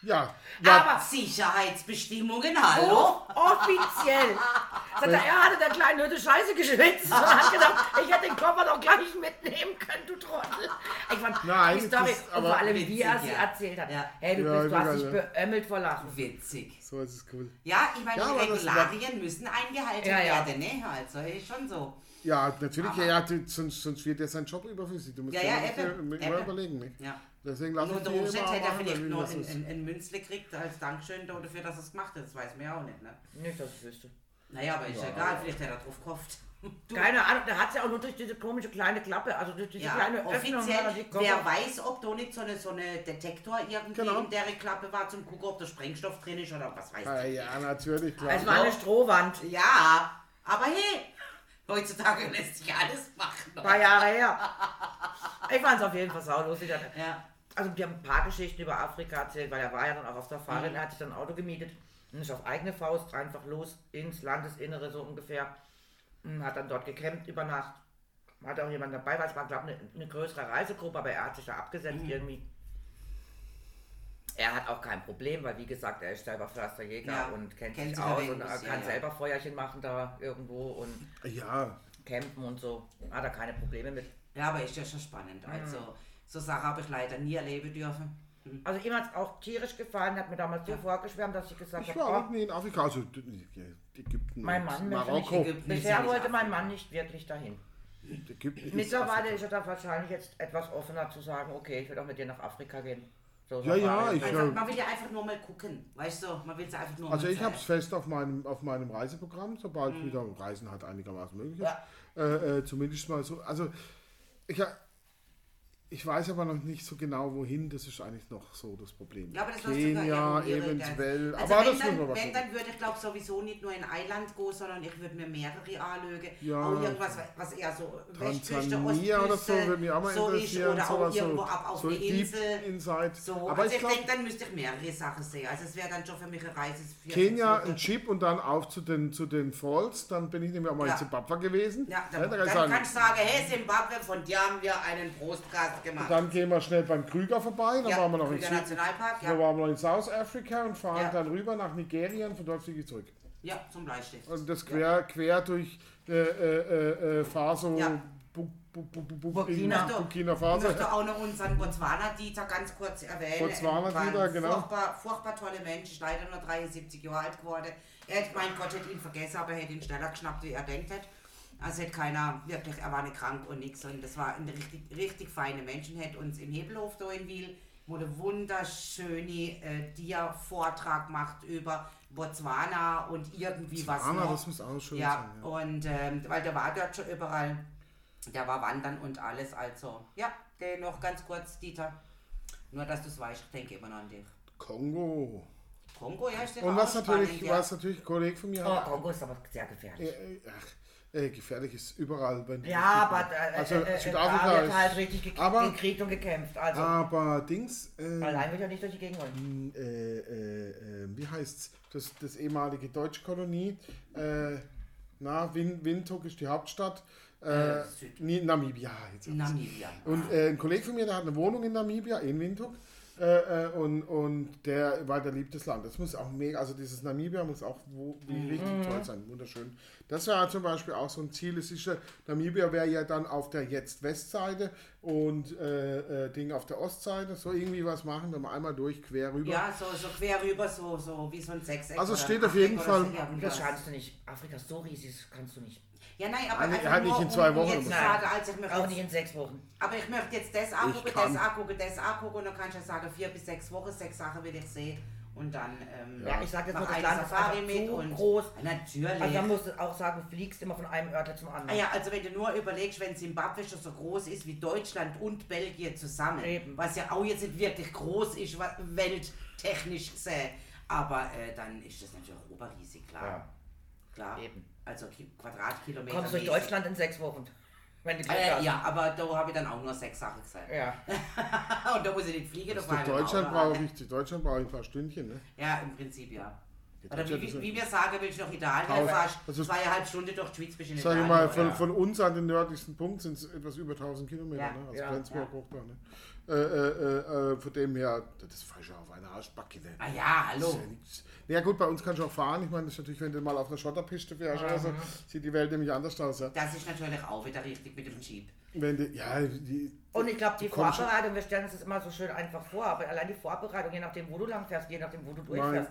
Ja, ja Aber Sicherheitsbestimmungen, hallo? offiziell. Sagt er, er hatte der kleinen Hütte Scheiße geschwitzt und hat gedacht, ich hätte den Koffer doch gleich mitnehmen können, du Trottel. Ich fand Nein, die Story, und vor allem wie witzig, er sie ja. erzählt hat. Ja. Hey, du, Ja, bist, du ich hast dich beömmelt vor Lachen. Witzig. so ist es cool. Ja, ich meine, Ja, die Regularien müssen eingehalten Ja, ja. werden, ne? Also ist schon so. Ja, natürlich, Aber- ja, ja, sonst, sonst wird er sein Job überflüssig. Du musst Ja, dir ja, immer, eben, immer überlegen. Nicht? Ja. Deswegen Und lass ich unter Umständen hätte er vielleicht weil nur das ein, ist- ein, ein Münzle gekriegt als Dankeschön dafür, dass er es gemacht hat. Das weiß man ja auch nicht. Ne? Nicht, dass ich wüsste. Naja, aber ist ja egal, vielleicht hat er drauf gehofft. Du, Keine Ahnung, der hat ja auch nur durch diese komische kleine Klappe, also durch diese ja, kleine Öffnung. er wer weiß, ob da nicht so eine, so eine Detektor irgendwie Genau. in der Klappe war, zum gucken, ob da Sprengstoff drin ist oder was weiß ich. ja, natürlich, klar. Es war eine Strohwand. Ja, aber hey, heutzutage lässt sich alles machen. Ein paar Jahre her. Ich fand es auf jeden Fall saulustig. Ja. Also wir haben ein paar Geschichten über Afrika erzählt, weil er war ja dann auch auf Safari, Mhm. er hat sich dann ein Auto gemietet und ist auf eigene Faust einfach los ins Landesinnere so ungefähr. Und hat dann dort gecampt über Nacht. Hat auch jemand dabei, weil es war glaube ich eine, eine größere Reisegruppe, aber er hat sich da abgesetzt Mhm. irgendwie. Er hat auch kein Problem, weil wie gesagt, er ist selber Försterjäger Ja, und kennt, kennt sich aus und bisschen, kann ja. selber Feuerchen machen da irgendwo und Ja, campen und so. Hat er keine Probleme mit. ja, aber ist ja schon spannend. Mhm. Also, so Sachen habe ich leider nie erleben dürfen. Also ihm hat es auch tierisch gefallen, hat mir damals so vorgeschwärmt, dass ich gesagt ich habe, war oh, auch nie in Afrika, also Ägypten, Mein Mann Marokko. nicht Ägypten ja Bisher nicht wollte mein. Mann nicht wirklich dahin. Mittlerweile ist er da wahrscheinlich jetzt etwas offener zu sagen, okay, ich will auch mit dir nach Afrika gehen. So Ja, ja, ich- Also, Ja. man will ja einfach nur mal gucken, weißt du, man will es einfach nur Also ich habe es fest auf meinem, auf meinem Reiseprogramm, sobald wieder Reisen halt einigermaßen möglich ist. Ja. Äh, äh, zumindest mal so. Also ich, ich weiß aber noch nicht so genau wohin, das ist eigentlich noch so das Problem. Ja, aber das Kenia eventuell, Also aber wenn, das dann, wenn dann würde ich glaube sowieso nicht nur in Eiland gehen, sondern ich würde mir mehrere anlegen. Ja. auch irgendwas, was eher so Westküste, Tansania oder so würde mich auch mal so interessieren. oder auch sowas irgendwo so, ab auf so eine Insel. So, aber also ich ich denke, dann müsste ich mehrere Sachen sehen. Also es wäre dann schon für mich eine Reise. für Kenia, ein. Chip und dann auf zu den, zu den Falls. Dann bin ich nämlich auch mal Ja. in Zimbabwe gewesen. Ja, dann, da kann dann ich sagen, kannst du sagen, hey Zimbabwe, von dir haben wir einen Gemacht. dann gehen wir schnell beim Krüger vorbei. Dann ja, waren wir noch in Krüger Süd Nationalpark, ja. waren wir noch in South Africa und fahren Ja. dann rüber nach Nigeria und von dort fliege ich zurück. ja, zum Bleistift. Und das quer, quer durch äh, äh, äh, Faso, Ja. Bu, Bu, Bu, Bu, Bu, Burkina. in Burkina Ich Faso. möchte auch noch unseren Botswana-Dieter ganz kurz erwähnen. Botswana-Dieter, Er genau. Furchtbar, furchtbar toller Mensch, ist leider nur 73 Jahre alt geworden. Er hätte, mein Gott, hätte ihn vergessen, aber er hätte ihn schneller geschnappt, wie er denkt hat. Also hätte keiner, wirklich, er war nicht krank und nichts. Und das war ein richtig, richtig feiner Mensch und hätte uns im Hebelhof da in Wiel, wo eine wunderschöne äh, Dia-Vortrag gemacht über Botswana und irgendwie was Botswana, das muss auch schön ja, sein, ja. und ähm, weil der war dort schon überall. Der war wandern und alles, also. Ja, der noch ganz kurz, Dieter. Nur, dass du es weißt, ich denke immer noch an dich. Kongo. Kongo, ja, der Und was natürlich, spannend, ja. was natürlich ein Kollege von mir Oh, hat. Kongo ist aber sehr gefährlich. Äh, äh, ach, äh, gefährlich ist überall. Wenn Ja, aber äh, also äh, äh, Südafrika da wird ist, halt richtig gekriegt, aber- gekriegt und gekämpft. Also aber Dings, äh, allein ich ja nicht durch die Gegend wollen. äh, äh, äh, wie heißt's, das, das ehemalige deutsche Kolonie, äh, na, Win Windhoek ist die Hauptstadt, äh, Äh, Süd- Namibia. Jetzt Namibia. Und äh, ein Kollege von mir, der hat eine Wohnung in Namibia, in Windhoek. Äh, äh, und, und der war der liebt das Land. Das muss auch mega, also dieses Namibia muss auch wo, wie richtig toll sein, wunderschön. Das wäre zum Beispiel auch so ein Ziel. Es ist ja, Namibia wäre ja dann auf der jetzt Westseite und äh, äh, Ding auf der Ostseite. So irgendwie was machen, wir einmal durch, quer rüber. Ja, so, so quer rüber, so, so wie so ein Sechseck. Also es steht auf jeden Fall- so. Das kannst du nicht. Afrika ist so riesig, das kannst du nicht. Ja, nein, aber Halt nicht- einfach halt nicht nur, in zwei um Wochen Jetzt sagen, also ich möchte Auch nicht in sechs Wochen. Aber ich möchte jetzt das angucken, das angucken, das angucken und dann kann ich ja sagen, vier bis sechs Wochen, sechs Sachen will ich sehen und dann ähm, Ja, ich sag jetzt nur, das eine Land ist Safari mit zu und groß. Ja, natürlich. Also man muss auch sagen, du fliegst immer von einem Örtler zum anderen. ah ja, also wenn du nur überlegst, wenn Zimbabwe schon so groß ist wie Deutschland und Belgien zusammen, Eben. was ja auch jetzt nicht wirklich groß ist, welttechnisch gesehen, aber äh, dann ist das natürlich auch oberriesig, klar. Ja. Klar. Eben. Also Ki- Quadratkilometer. Kommst durch mäßig. Deutschland in sechs Wochen. Wenn du Glück Äh, hast. ja, aber da habe ich dann auch nur sechs Sachen gesagt. Ja. und da muss ich nicht fliegen, mit dem Deutschland brauche ich, Deutschland brauche ich ein paar Stündchen. Ne? Ja, im Prinzip ja. Oder wie, wie, wie wir sagen, willst du nach Italien Tausend- fahrst, also- zweieinhalb Stunden durch die Schweiz bist du in Sag ich Italien. mal, von, von uns an den nördlichsten Punkt sind es etwas über 1000 Kilometer, Ja, ne? also ja, Flensburg ja. hoch da. Ne? Äh, äh, äh, von dem her, das fahre ich auf einer Arschbacke. Ne? Ah ja, hallo. ja. Ja gut, bei uns kannst du auch fahren. Ich meine, das ist natürlich, wenn du mal auf einer Schotterpiste fährst, oder so, sieht die Welt nämlich anders aus. Ja? Das ist natürlich auch wieder richtig mit dem Jeep. Wenn du, ja, die, Und ich glaube, die Vorbereitung, wir stellen uns das immer so schön einfach vor, aber allein die Vorbereitung, je nachdem, wo du lang fährst, je nachdem, wo du durchfährst,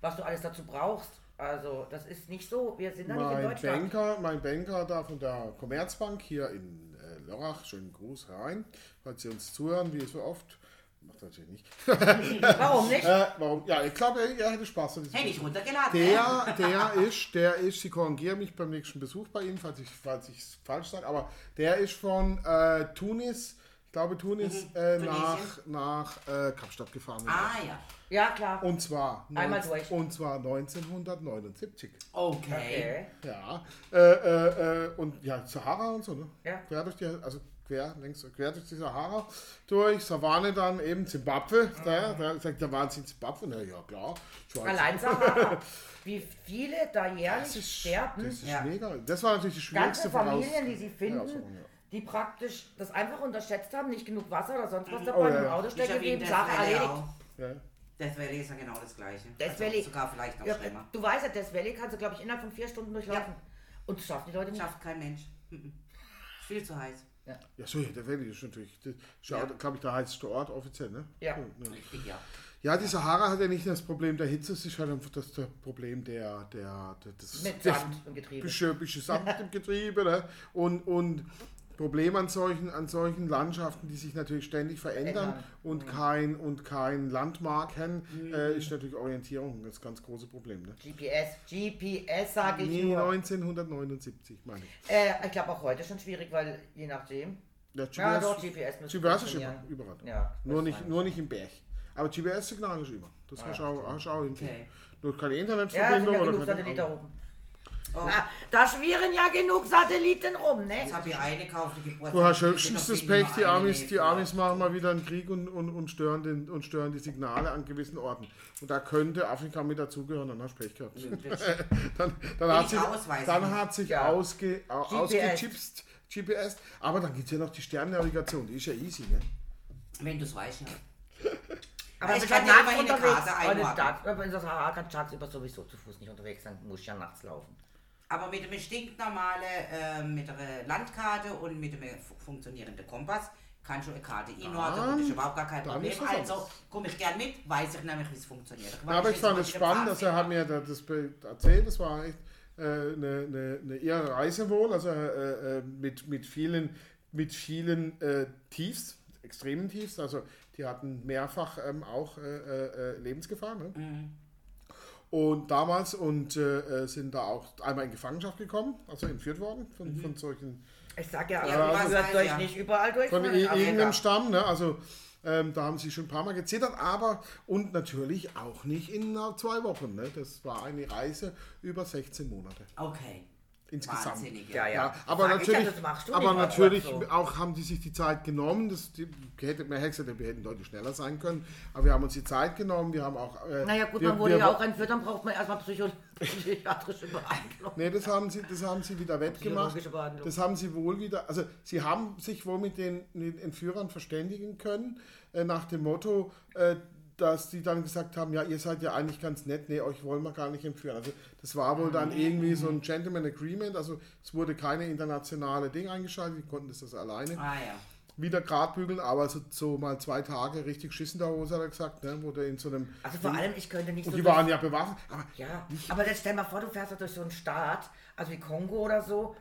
was du alles dazu brauchst. Also das ist nicht so, wir sind da nicht in Mein Deutschland. Banker, mein Banker da von der Commerzbank hier in äh, Lörrach, schönen Gruß herein, falls Sie uns zuhören, wie so oft. Macht natürlich nicht. Warum nicht? Äh, warum? Ja, ich glaube, er, hätte Spaß Hätte ich runtergeladen. Der, der ist, der ist, Sie korrigieren mich beim nächsten Besuch bei Ihnen, falls ich falls es falsch sage, aber der ist von äh, Tunis, ich glaube Tunis, äh, Tunesien. nach, nach äh, Kapstadt gefahren. Ah ja. Ja, klar. Und zwar, Einmal 19 durch. und zwar 1979. Okay. Ja, äh, äh, äh, und ja, Sahara und so, ne? Ja. Quer durch die, also quer, längs, quer durch die Sahara durch, Savanne dann eben Zimbabwe, da, da sagt der Wahnsinn Zimbabwe, na ja klar. Schweiz. Allein Sahara. Wie viele da das jährlich ist, sterben. das ist Ja. mega. Das war natürlich die schwierigste Ganze Familien, die sie finden, Herausforderung, ja. Die praktisch das einfach unterschätzt haben, nicht genug Wasser oder sonst was dabei, Oh, ja, im ja. Auto stecken ihn Sache erledigt. Ja. Death Valley ist ja genau das gleiche. Death also Valley- sogar vielleicht noch Ja, schlimmer. du weißt ja, Death Valley kannst du, glaube ich, innerhalb von vier Stunden durchlaufen. Und das schaffen die Leute nicht. Schafft kein Mensch. Mhm. Ist viel zu heiß. Ja, so, ja, der Valley ist natürlich, das ist ja, Ja. glaube ich, der heißeste Ort offiziell, ne? Ja. Richtig, ja. Ja, die Sahara hat ja nicht das Problem der Hitze, es ist halt einfach das Problem der, der, der des, Mit Sand im Getriebe. bisschen, bisschen Sand im Getriebe ne? und, und Problem an solchen, an solchen Landschaften, die sich natürlich ständig verändern Ändern. und, kein, und kein Landmark haben, äh, ist natürlich Orientierung das ganz große Problem. Ne? GPS, GPS sage ich Nee, nur. 1979, meine ich. Äh, ich glaube auch heute schon schwierig, weil je nachdem. Ja, Ja, GPS, doch, GPS GPS ist immer, überall. Ja, nur, nicht, nur nicht im Berg. Aber GPS-Signal ist immer. Das hast du auch, auch hinkriegen. Okay. Nur keine Ja, Internetverbindung ja oder keine Satelliten oben. Oh, Na, da schwirren ja genug Satelliten rum, ne? jetzt habe ich eine gekauft, die Geburtstag. Du hast höchstens das Pech, die Amis, die. Amis machen mal wieder einen Krieg und, und, und, stören den, und stören die Signale an gewissen Orten. Und da könnte Afrika mit dazugehören, dann hast du Pech gehabt. Dann, dann, hat, ich sich, dann hat sich Ja. ausge, au- GPS. ausgechipst, GPS. Aber dann gibt es ja noch die Sternnavigation, die ist ja easy. Ne? Wenn du es weißt, ja. Aber Ich kann kann nachts immerhin eine unterwegs. Karte Aber einordnen. Aber in der Sahara kannst du tagsüber sowieso zu Fuß nicht unterwegs sein. Muss ja nachts laufen. Aber mit einem stinknormalen, äh, mit einer Landkarte und mit einem fu- funktionierenden Kompass kannst du eine Karte einordnen und das ist überhaupt gar kein Problem. Also komme ich gern mit, weiß ich nämlich, wie es funktioniert. Ja, aber ich fand es spannend, dass er hat mir da das erzählt, das war echt äh, eine, eine, eine eher Reise wohl, also äh, äh, mit, mit vielen, mit vielen äh, Tiefs, extremen Tiefs, also die hatten mehrfach ähm, auch äh, äh, Lebensgefahr. Ne? Und damals und äh, äh, sind da auch einmal in Gefangenschaft gekommen, also entführt worden von, von solchen Ich sag ja, aber was ihr weiß euch ja. nicht überall durch. von irgendeinem Stamm, ne? Also ähm, da haben sie schon ein paar Mal gezittert, aber und natürlich auch nicht in äh, zwei Wochen. Ne? Das war eine Reise über 16 Monate Okay. Insgesamt. Wahnsinnig, Ja, ja. Ja, aber Sag ich natürlich, du aber natürlich so. auch haben die sich die Zeit genommen. Das die, hätte, man hätte gesagt, wir hätten deutlich schneller sein können. Aber wir haben uns die Zeit genommen. Wir haben auch. Äh, Naja gut, wir, man wurde wir, ja auch entführt, dann braucht man erstmal psychiatrische Behandlung. Nee, das haben sie, das haben sie wieder wettgemacht. Das haben sie wohl wieder, also sie haben sich wohl mit den, mit den Entführern verständigen können, äh, nach dem Motto, äh, dass die dann gesagt haben, ja, ihr seid ja eigentlich ganz nett, nee, euch wollen wir gar nicht entführen. Also das war wohl dann irgendwie so ein Gentleman Agreement, also es wurde keine internationale Ding eingeschaltet, die konnten das also alleine Ah ja. wieder grad bügeln, aber so, so mal zwei Tage richtig Schiss in der Hose, hat er gesagt, ne, wurde in so einem... Also vor allem, ich könnte nicht so die waren ja bewaffnet, aber Ja, aber jetzt stell mal vor, du fährst da durch so einen Staat, also wie Kongo oder so,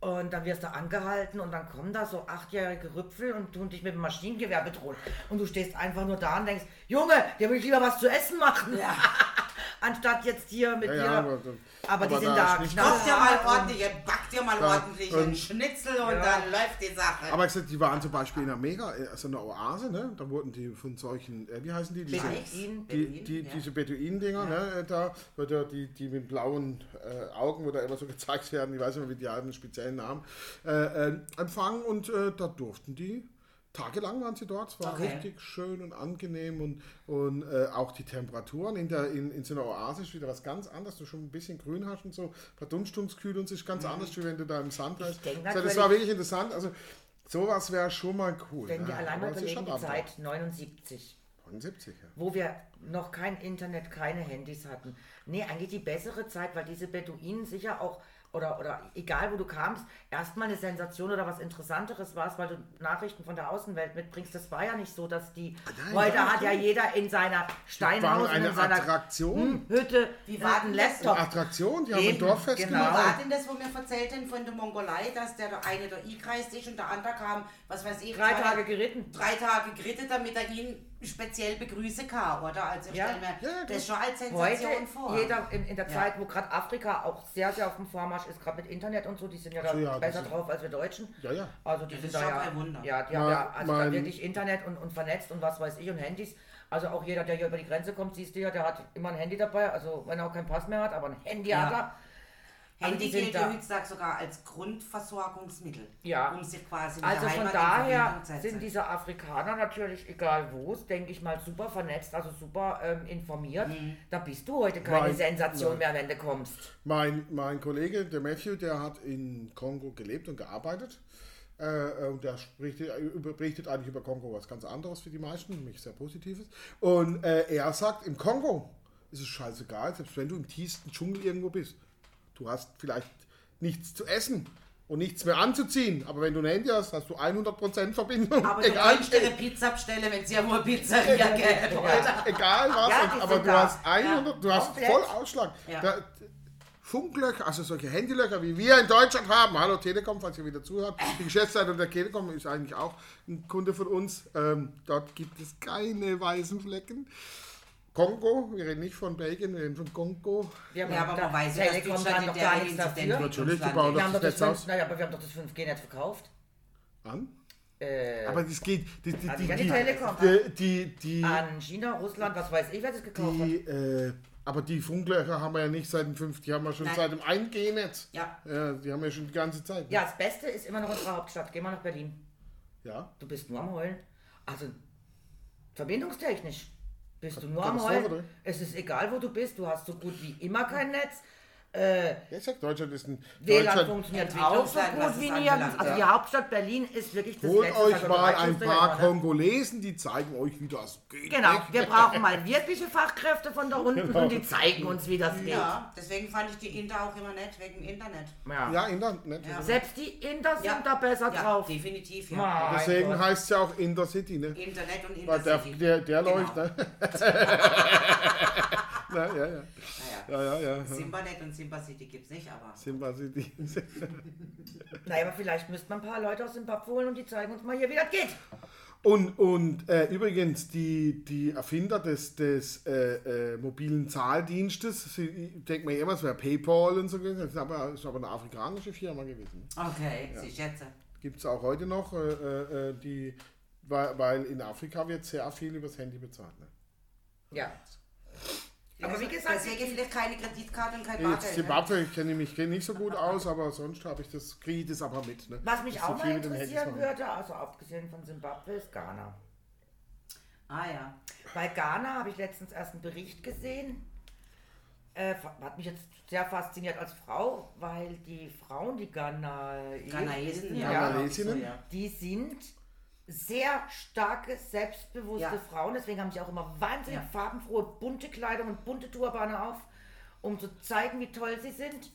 und dann wirst du angehalten und dann kommen da so achtjährige Rüpfel und tun dich mit dem Maschinengewehr bedrohen. Und du stehst einfach nur da und denkst, Junge, dir will ich lieber was zu essen machen. Anstatt jetzt hier mit ja, dir. ja, aber, aber, die sind da da ist nicht- knall- Koch dir mal ordentlich, back dir mal Ja, ordentlich und- einen Schnitzel und Ja. dann läuft die Sache. Aber ich sag, die waren zum Beispiel in Amerika, also eine Oase, ne? Da wurden die von solchen, äh, wie heißen die? Diese, Beduinen, die, die, ja. Diese Beduinen-Dinger, ne? Da, wird ja die, die mit blauen äh, Augen, wo da immer so gezeigt werden, ich weiß nicht mehr, wie die haben, einen speziellen Namen, äh, äh, empfangen und äh, da durften die. Tagelang waren sie dort, es war Okay. richtig schön und angenehm und, und äh, auch die Temperaturen in, der, in, in so einer Oase ist wieder was ganz anderes. Du schon ein bisschen grün hast und so, Verdunstungskühl und es ist ganz anders, wie wenn du da im Sand denk Also das war wirklich interessant. Also sowas wäre schon mal cool. Wenn wir ja. allein mal überlegen. Zeit 79, 79, ja. wo wir noch kein Internet, keine Handys hatten. Nee, eigentlich die bessere Zeit, weil diese Beduinen sicher auch oder, oder egal wo du kamst, erstmal eine Sensation oder was Interessanteres warst, weil du Nachrichten von der Außenwelt mitbringst. Das war ja nicht so, dass die. nein, heute war hat ja jeder in seiner Steinhaus eine in seiner Attraktion. Hm, Hütte Wie war denn das? Laptop. Attraktion, die haben ein Eben, Dorffest genau. Wie gemacht. war denn das, wo wir erzählt haben von der Mongolei, dass der, der eine da eingereist ist und der andere kam, was weiß ich, Drei Tage geritten. drei Tage geritten, damit er ihn speziell begrüßen kann, oder? Also Ja. stell mir Ja, das schon als Heute, Sensation vor. jeder in, in der Ja. Zeit, wo gerade Afrika auch sehr, sehr auf dem Vormarsch ist, gerade mit Internet und so, die sind ja da So, ja, besser ist- drauf als wir Deutschen. Ja, ja. Also die Das sind ist da schon ja, Wunder. ja, die haben Mein- ja also da wirklich Internet und, und vernetzt und was weiß ich und Handys. Also auch jeder, der hier über die Grenze kommt, siehst du ja, der hat immer ein Handy dabei, also wenn er auch keinen Pass mehr hat, aber ein Handy Ja. hat er. Also Handy die gilt da. ja heutzutage sogar als Grundversorgungsmittel. Ja. Um sich quasi mit Also der von daher sind diese Afrikaner natürlich, egal wo es, denke ich mal, super vernetzt, also super ähm, informiert. Mhm. Da bist du heute keine Nein, Sensation nein. mehr, wenn du kommst. Mein, mein Kollege, der Matthew, der hat in Kongo gelebt und gearbeitet. Äh, und der spricht, über, berichtet eigentlich über Kongo was ganz anderes für die meisten, nämlich sehr Positives. Und äh, er sagt, im Kongo ist es scheißegal, selbst wenn du im tiefsten Dschungel irgendwo bist. Du hast vielleicht nichts zu essen und nichts mehr anzuziehen, aber wenn du ein Handy hast, hast du 100% Verbindung. Aber du kannst dir eine Pizza bestellen, wenn es ja nur Pizzeria gäbe. oder? egal was, Ja, aber sind du hast 100, du hast komplett. voll Ausschlag. Ja. Da, Funklöcher, also solche Handylöcher, wie wir in Deutschland haben. Hallo Telekom, falls ihr wieder zuhört. Die Geschäftsleitung der Telekom ist eigentlich auch ein Kunde von uns. Ähm, dort gibt es keine weißen Flecken. Kongo, wir reden nicht von Belgien, wir reden von Kongo. Wir haben Ja, aber da- man weiß ja, dass Telekom Deutschland in doch der gar nichts Hinsicht Natürlich, die bauen ist. Wir haben, doch das das Netz 5, aus. naja, aber wir haben doch das 5G-Netz verkauft. An? Äh, Aber das geht. Die, die, die, ja, die die, Telekom. die, die, die, an China, Russland, was weiß ich, wer das gekauft hat. die, äh, aber die Funklöcher haben wir ja nicht seit dem 5, die haben wir schon Nein. seit dem 1G-Netz. Ja. Ja, die haben wir schon die ganze Zeit. ne? Ja, das Beste ist immer noch unsere Hauptstadt. Geh mal nach Berlin. Ja. Du bist nur am Heulen. Also, verbindungstechnisch bist du nur am Heulen. ne? Es ist egal, wo du bist. Du hast so gut wie immer kein Netz. Äh, Ja, ich sag, Deutschland ist ein. WLAN funktioniert auch so gut wie nirgends. Also ja. die Hauptstadt Berlin ist wirklich das holt letzte euch mal ein paar? Kongolesen, die zeigen euch, wie das geht. Genau, wir brauchen mal wirkliche Fachkräfte von da unten Genau. und die zeigen uns, wie das geht. Ja, deswegen fand ich die Inder auch immer nett, wegen Internet. Ja. Ja, Internet. Ja. Selbst die Inder sind Ja. da besser Ja, drauf. definitiv, ja. Deswegen heißt es ja auch Intercity, ne? Internet und Weil der, Intercity. der, der Genau. läuft, ne? Na, ja, ja. Ja, ja, ja. Simbanet und Simba City gibt's nicht, aber. Simba City. Naja, aber vielleicht müsste man ein paar Leute aus Zimbabwe holen und die zeigen uns mal hier, wie das geht. Und, und äh, übrigens, die, die Erfinder des, des äh, äh, mobilen Zahldienstes, ich denke mir immer, es wäre PayPal und so gewesen, das ist aber, ist aber eine afrikanische Firma gewesen. Okay, sie schätze. Gibt es auch heute noch, äh, äh, die, weil, weil in Afrika wird sehr viel übers Handy bezahlt. Ne? Ja. Aber wie gesagt, deswegen vielleicht keine Kreditkarte und kein Bargeld. ne? Zimbabwe kenne ich mich kenn nicht so gut aus, aber sonst habe ich das, kriege ich das aber mit. Ne? was mich auch mal interessieren würde, also abgesehen von Zimbabwe, ist Ghana. Ah ja. Bei Ghana habe ich letztens erst einen Bericht gesehen. Äh, hat mich jetzt sehr fasziniert als Frau, weil die Frauen, die Ghana Ghanaesen, ja? So, ja. die sind sehr starke, selbstbewusste Ja. Frauen. Deswegen haben sie auch immer wahnsinnig Ja. farbenfrohe, bunte Kleidung und bunte Turbane auf, um zu zeigen, wie toll sie sind.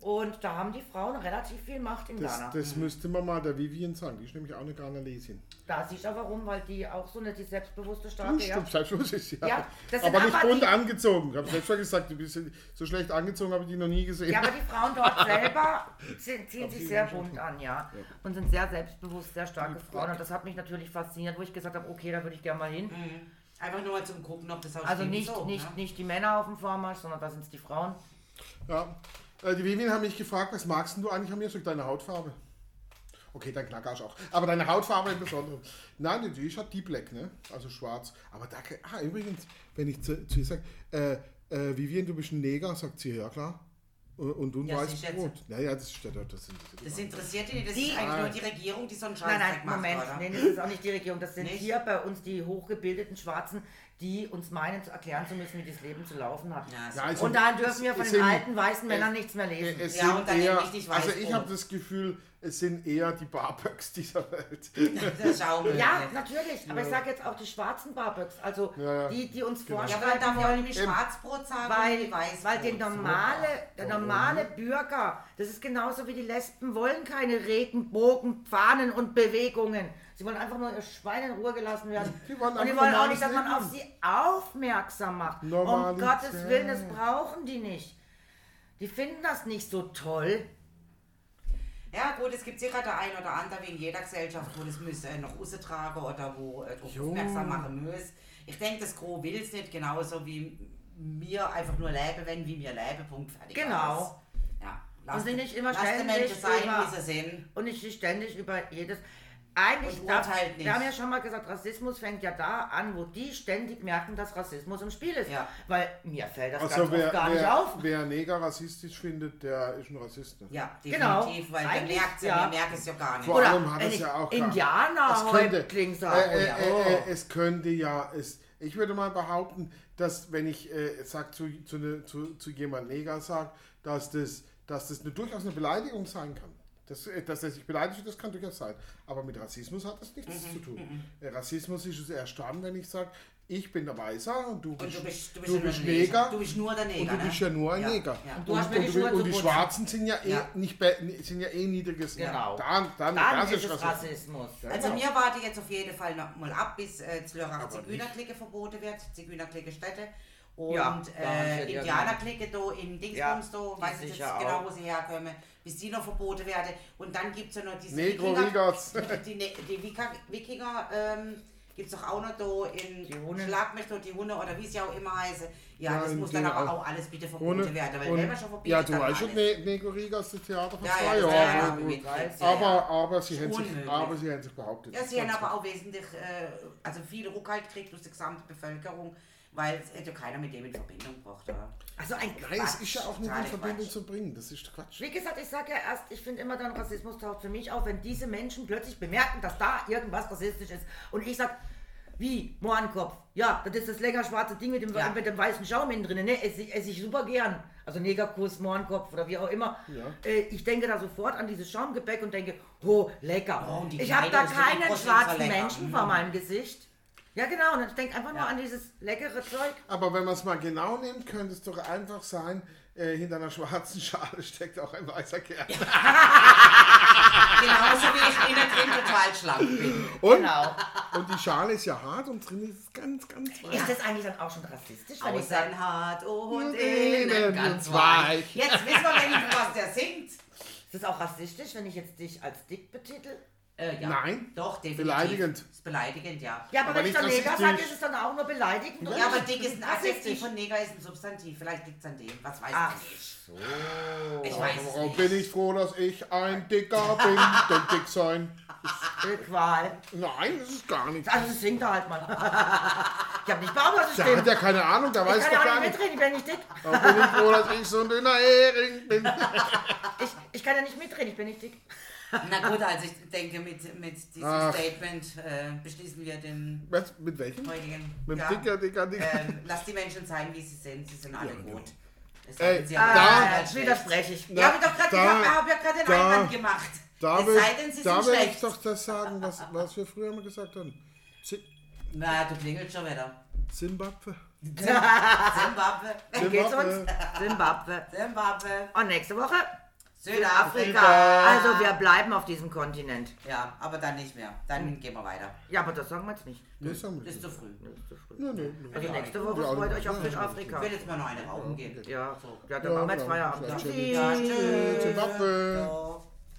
Und da haben die Frauen relativ viel Macht in Das, Ghana. das müsste man mal der Vivian sagen. Die ist nämlich auch eine Ghanalesin. Da siehst du auch warum, weil die auch so eine die selbstbewusste starke, ja. stimmt, selbstbewusst ist. Ja. Ja, aber nicht bunt die- angezogen. Ich habe selbst schon gesagt, du bist so schlecht angezogen, habe ich die noch nie gesehen. Ja, aber die Frauen dort selber ziehen, ziehen sich sehr bunt an, ja. Und sind sehr selbstbewusst, sehr starke Frauen. Und das hat mich natürlich fasziniert, wo ich gesagt habe, okay, da würde ich gerne mal hin. Einfach nur mal zum Gucken, ob das Haus Also nicht, so, nicht, ne? nicht die Männer auf dem Vormarsch, sondern da sind es die Frauen. Ja. Äh, Die Vivian hat mich gefragt, was magst du eigentlich an mir? Sag, deine Hautfarbe. Okay, dein Knackarsch auch. Aber deine Hautfarbe im Besonderen. Nein, die ist halt Deep Black, ne? Also schwarz. Aber da, ah, übrigens, wenn ich zu, zu ihr sage, äh, äh, Vivian, du bist ein Neger, sagt sie, ja klar. Und, und du ein Ja, schätze. Brot. Naja, das steht dort. Das sind Das interessiert ihn nicht, das Die- ist eigentlich nur die Regierung, die so einen Nein, Scheiß nein, macht, Moment, oder? nee, das ist auch nicht die Regierung. Das sind Nicht? hier bei uns die hochgebildeten Schwarzen, die uns meinen zu erklären zu müssen, wie das Leben zu laufen hat. Ja, so. Ja, also- Und da dürfen wir von den sind- alten weißen Männern nichts mehr lesen. Es Ja, und dann eher, richtig also ich habe das Gefühl, es sind eher die Barbecks dieser Welt. Ja, natürlich. Aber ich sage jetzt auch die schwarzen Barbecks. Also Ja, ja. die, die uns Genau. Ja, vorschreiben darf ich auch wollen, nämlich Eben. Schwarzbrot sagen weil, weil der normale, der normale Bürger, das ist genauso wie die Lesben, wollen keine Regenbogen, Fahnen und Bewegungen. Sie wollen einfach nur ihr Schwein in Ruhe gelassen werden. Die wollen und die einfach wollen auch nicht, dass man auf sie aufmerksam macht. Um Normalität. Gottes Willen, das brauchen die nicht. Die finden das nicht so toll. Ja gut, es gibt sicher der ein oder andere wie in jeder Gesellschaft, wo das muss äh, noch raustragen oder wo äh, darauf Jo. aufmerksam machen muss. Ich denke, das Gros will es nicht, genauso wie wir einfach nur leben, wenn wie wir leben, Punkt, fertig. Genau. aus. Ja, lass, Und sie nicht immer ständig Menschen sein, über- wie sie sind. Und nicht ständig über jedes. Eigentlich, Und darf, urteilt nicht. wir haben ja schon mal gesagt, Rassismus fängt ja da an, wo die ständig merken, dass Rassismus im Spiel ist. Ja. Weil mir fällt das Also ganz wer, oft gar nicht wer, auf. wer Neger rassistisch findet, der ist ein Rassist. Ne? Ja, Genau. definitiv, weil der Eigentlich, merkt ja, merken es ja gar nicht. Vor Oder allem hat es ja auch Indianerhäuptling sage. Äh, äh, ja, äh, oh. äh, es könnte ja, es, ich würde mal behaupten, dass wenn ich äh, sag, zu, zu, ne, zu, zu jemandem Neger sage, dass das, dass das eine, durchaus eine Beleidigung sein kann. Das, äh, dass er sich beleidigt, das kann durchaus sein. Aber mit Rassismus hat das nichts Mhm, zu tun. Äh, Rassismus ist es erst dann, wenn ich sage, ich bin der Weißer und du Und bist, du bist, du bist, du bist nur Neger. Du bist nur der Neger. und du ne? bist ja nur ein ja, Neger. Ja. Mir die und, Schuhe und die. Schwarzen sind ja eh Ja. nicht be- sind ja eh niedriges. Genau. Dann, dann, Dann das ist es Rassismus. Rassismus. Also Genau. mir warte jetzt auf jeden Fall noch mal ab, bis äh, Zlörach Aber Zigeunerklicke verboten wird, Zigeunerklicke Städte. Und Ja, äh, ja, Indianerklicke da in Dingsbums Ja, da, die weiß ich jetzt genau, auch. wo sie herkommen, bis die noch verboten werden. Und dann gibt es ja noch diese Negro Wikinger, die, Ne- die Wikinger, Wikinger ähm, gibt es doch auch noch da in Die Hunde. Schlag mich die Hunde oder wie sie auch immer heißen. Ja, Ja, das muss dann aber auch. auch alles bitte verboten Ohne, werden, weil und, wenn man schon verbietet, ja, du dann weißt schon, ne, Negro Rigas, das Theater von Ja, zwei Jahren. aber, aber, sie haben sich, Unmöglich. aber sie haben sich behauptet. Ja, sie haben aber auch wesentlich, äh, also viel Rückhalt gekriegt durch die gesamte Bevölkerung, weil es hätte keiner mit dem in Verbindung gebracht. Oder? Also ein Nein, es ist ja auch nicht in Verbindung Quatsch. zu bringen. Das ist Quatsch. Wie gesagt, ich sage ja erst, ich finde immer dann Rassismus taucht für mich auf, wenn diese Menschen plötzlich bemerken, dass da irgendwas rassistisch ist. Und ich sage, wie, Mohrenkopf, ja, das ist das lecker schwarze Ding mit dem, Ja. mit dem weißen Schaum innen drin, ne, esse ich, esse ich super gern. Also Negerkuss, Mohrenkopf oder wie auch immer. Ja. Äh, ich denke da sofort an dieses Schaumgebäck und denke, oh, lecker. Oh, ich habe da keinen schwarzen. Menschen vor meinem Gesicht. Ja, genau, und ich denke einfach nur Ja. an dieses leckere Zeug. Aber wenn man es mal genau nimmt, könnte es doch einfach sein, äh, hinter einer schwarzen Schale steckt auch ein weißer Kern. Genauso wie ich innen drin total schlank bin. Und, Genau. und die Schale ist ja hart und drin ist es ganz, ganz weich. Ist das eigentlich dann auch schon rassistisch, wenn ich sage, hart und Und innen ganz weich. weich. Jetzt wissen wir wenigstens, was der singt. ist das auch rassistisch, wenn ich jetzt dich als dick betitel? Äh, ja. Nein. Doch, definitiv. Beleidigend. Ist beleidigend, ja. Ja, aber, Aber wenn ich dann Neger sage, ist es dann auch nur beleidigend? Ja, aber dick ist ein. Adjektiv und Neger ist ein Substantiv. Vielleicht liegt es an dem. Was weiß Ach ich nicht. so. Ich weiß es Warum nicht. bin ich froh, dass ich ein Dicker bin? Denn dick sein. Qual. Nein, das ist gar nichts. Also das singt er halt mal. ich habe nicht behauptet, dass es Der hat stimmt. ja keine Ahnung, der Ich weiß kann doch ja gar nicht. mitreden, ich bin nicht dick. Da bin ich froh, dass ich so ein dünner Hering bin. Ich, ich kann ja nicht mitreden, ich bin nicht dick. Na gut, also ich denke, mit, mit diesem Ach. Statement äh, beschließen wir den Was, mit welchem? heutigen. Mit ja, dicker, dicker, dicker. ähm, lass die Menschen sein, wie sie sind. Sie sind alle Ja, gut. Es Ey, haben sie da- aber Ah, schlecht. widerspreche ich. Ja, ich doch gerade Da- gesagt, hab ja gerade den da- Einwand gemacht. Da es will, sei denn, sie da sind will ich schlecht. doch das sagen, was, was wir früher mal gesagt haben. Z Na, du klingelst schon wieder. Zimbabwe. Zimbabwe. Wie geht's uns? Zimbabwe. Zimbabwe. Und nächste Woche Südafrika. Also wir bleiben auf diesem Kontinent. Ja, aber dann nicht mehr. Dann gehen wir weiter. Ja, aber das sagen wir jetzt nicht. Das sagen wir Ist nicht. zu früh. Das ist zu früh. Nee, nee, nee. Also nächste Woche freut euch auf Südafrika. Ich will jetzt mal noch eine rauchen gehen. Ja, So. ja dann machen wir jetzt genau. Feierabend. Ja, tschüss. Zimbabwe. Ja.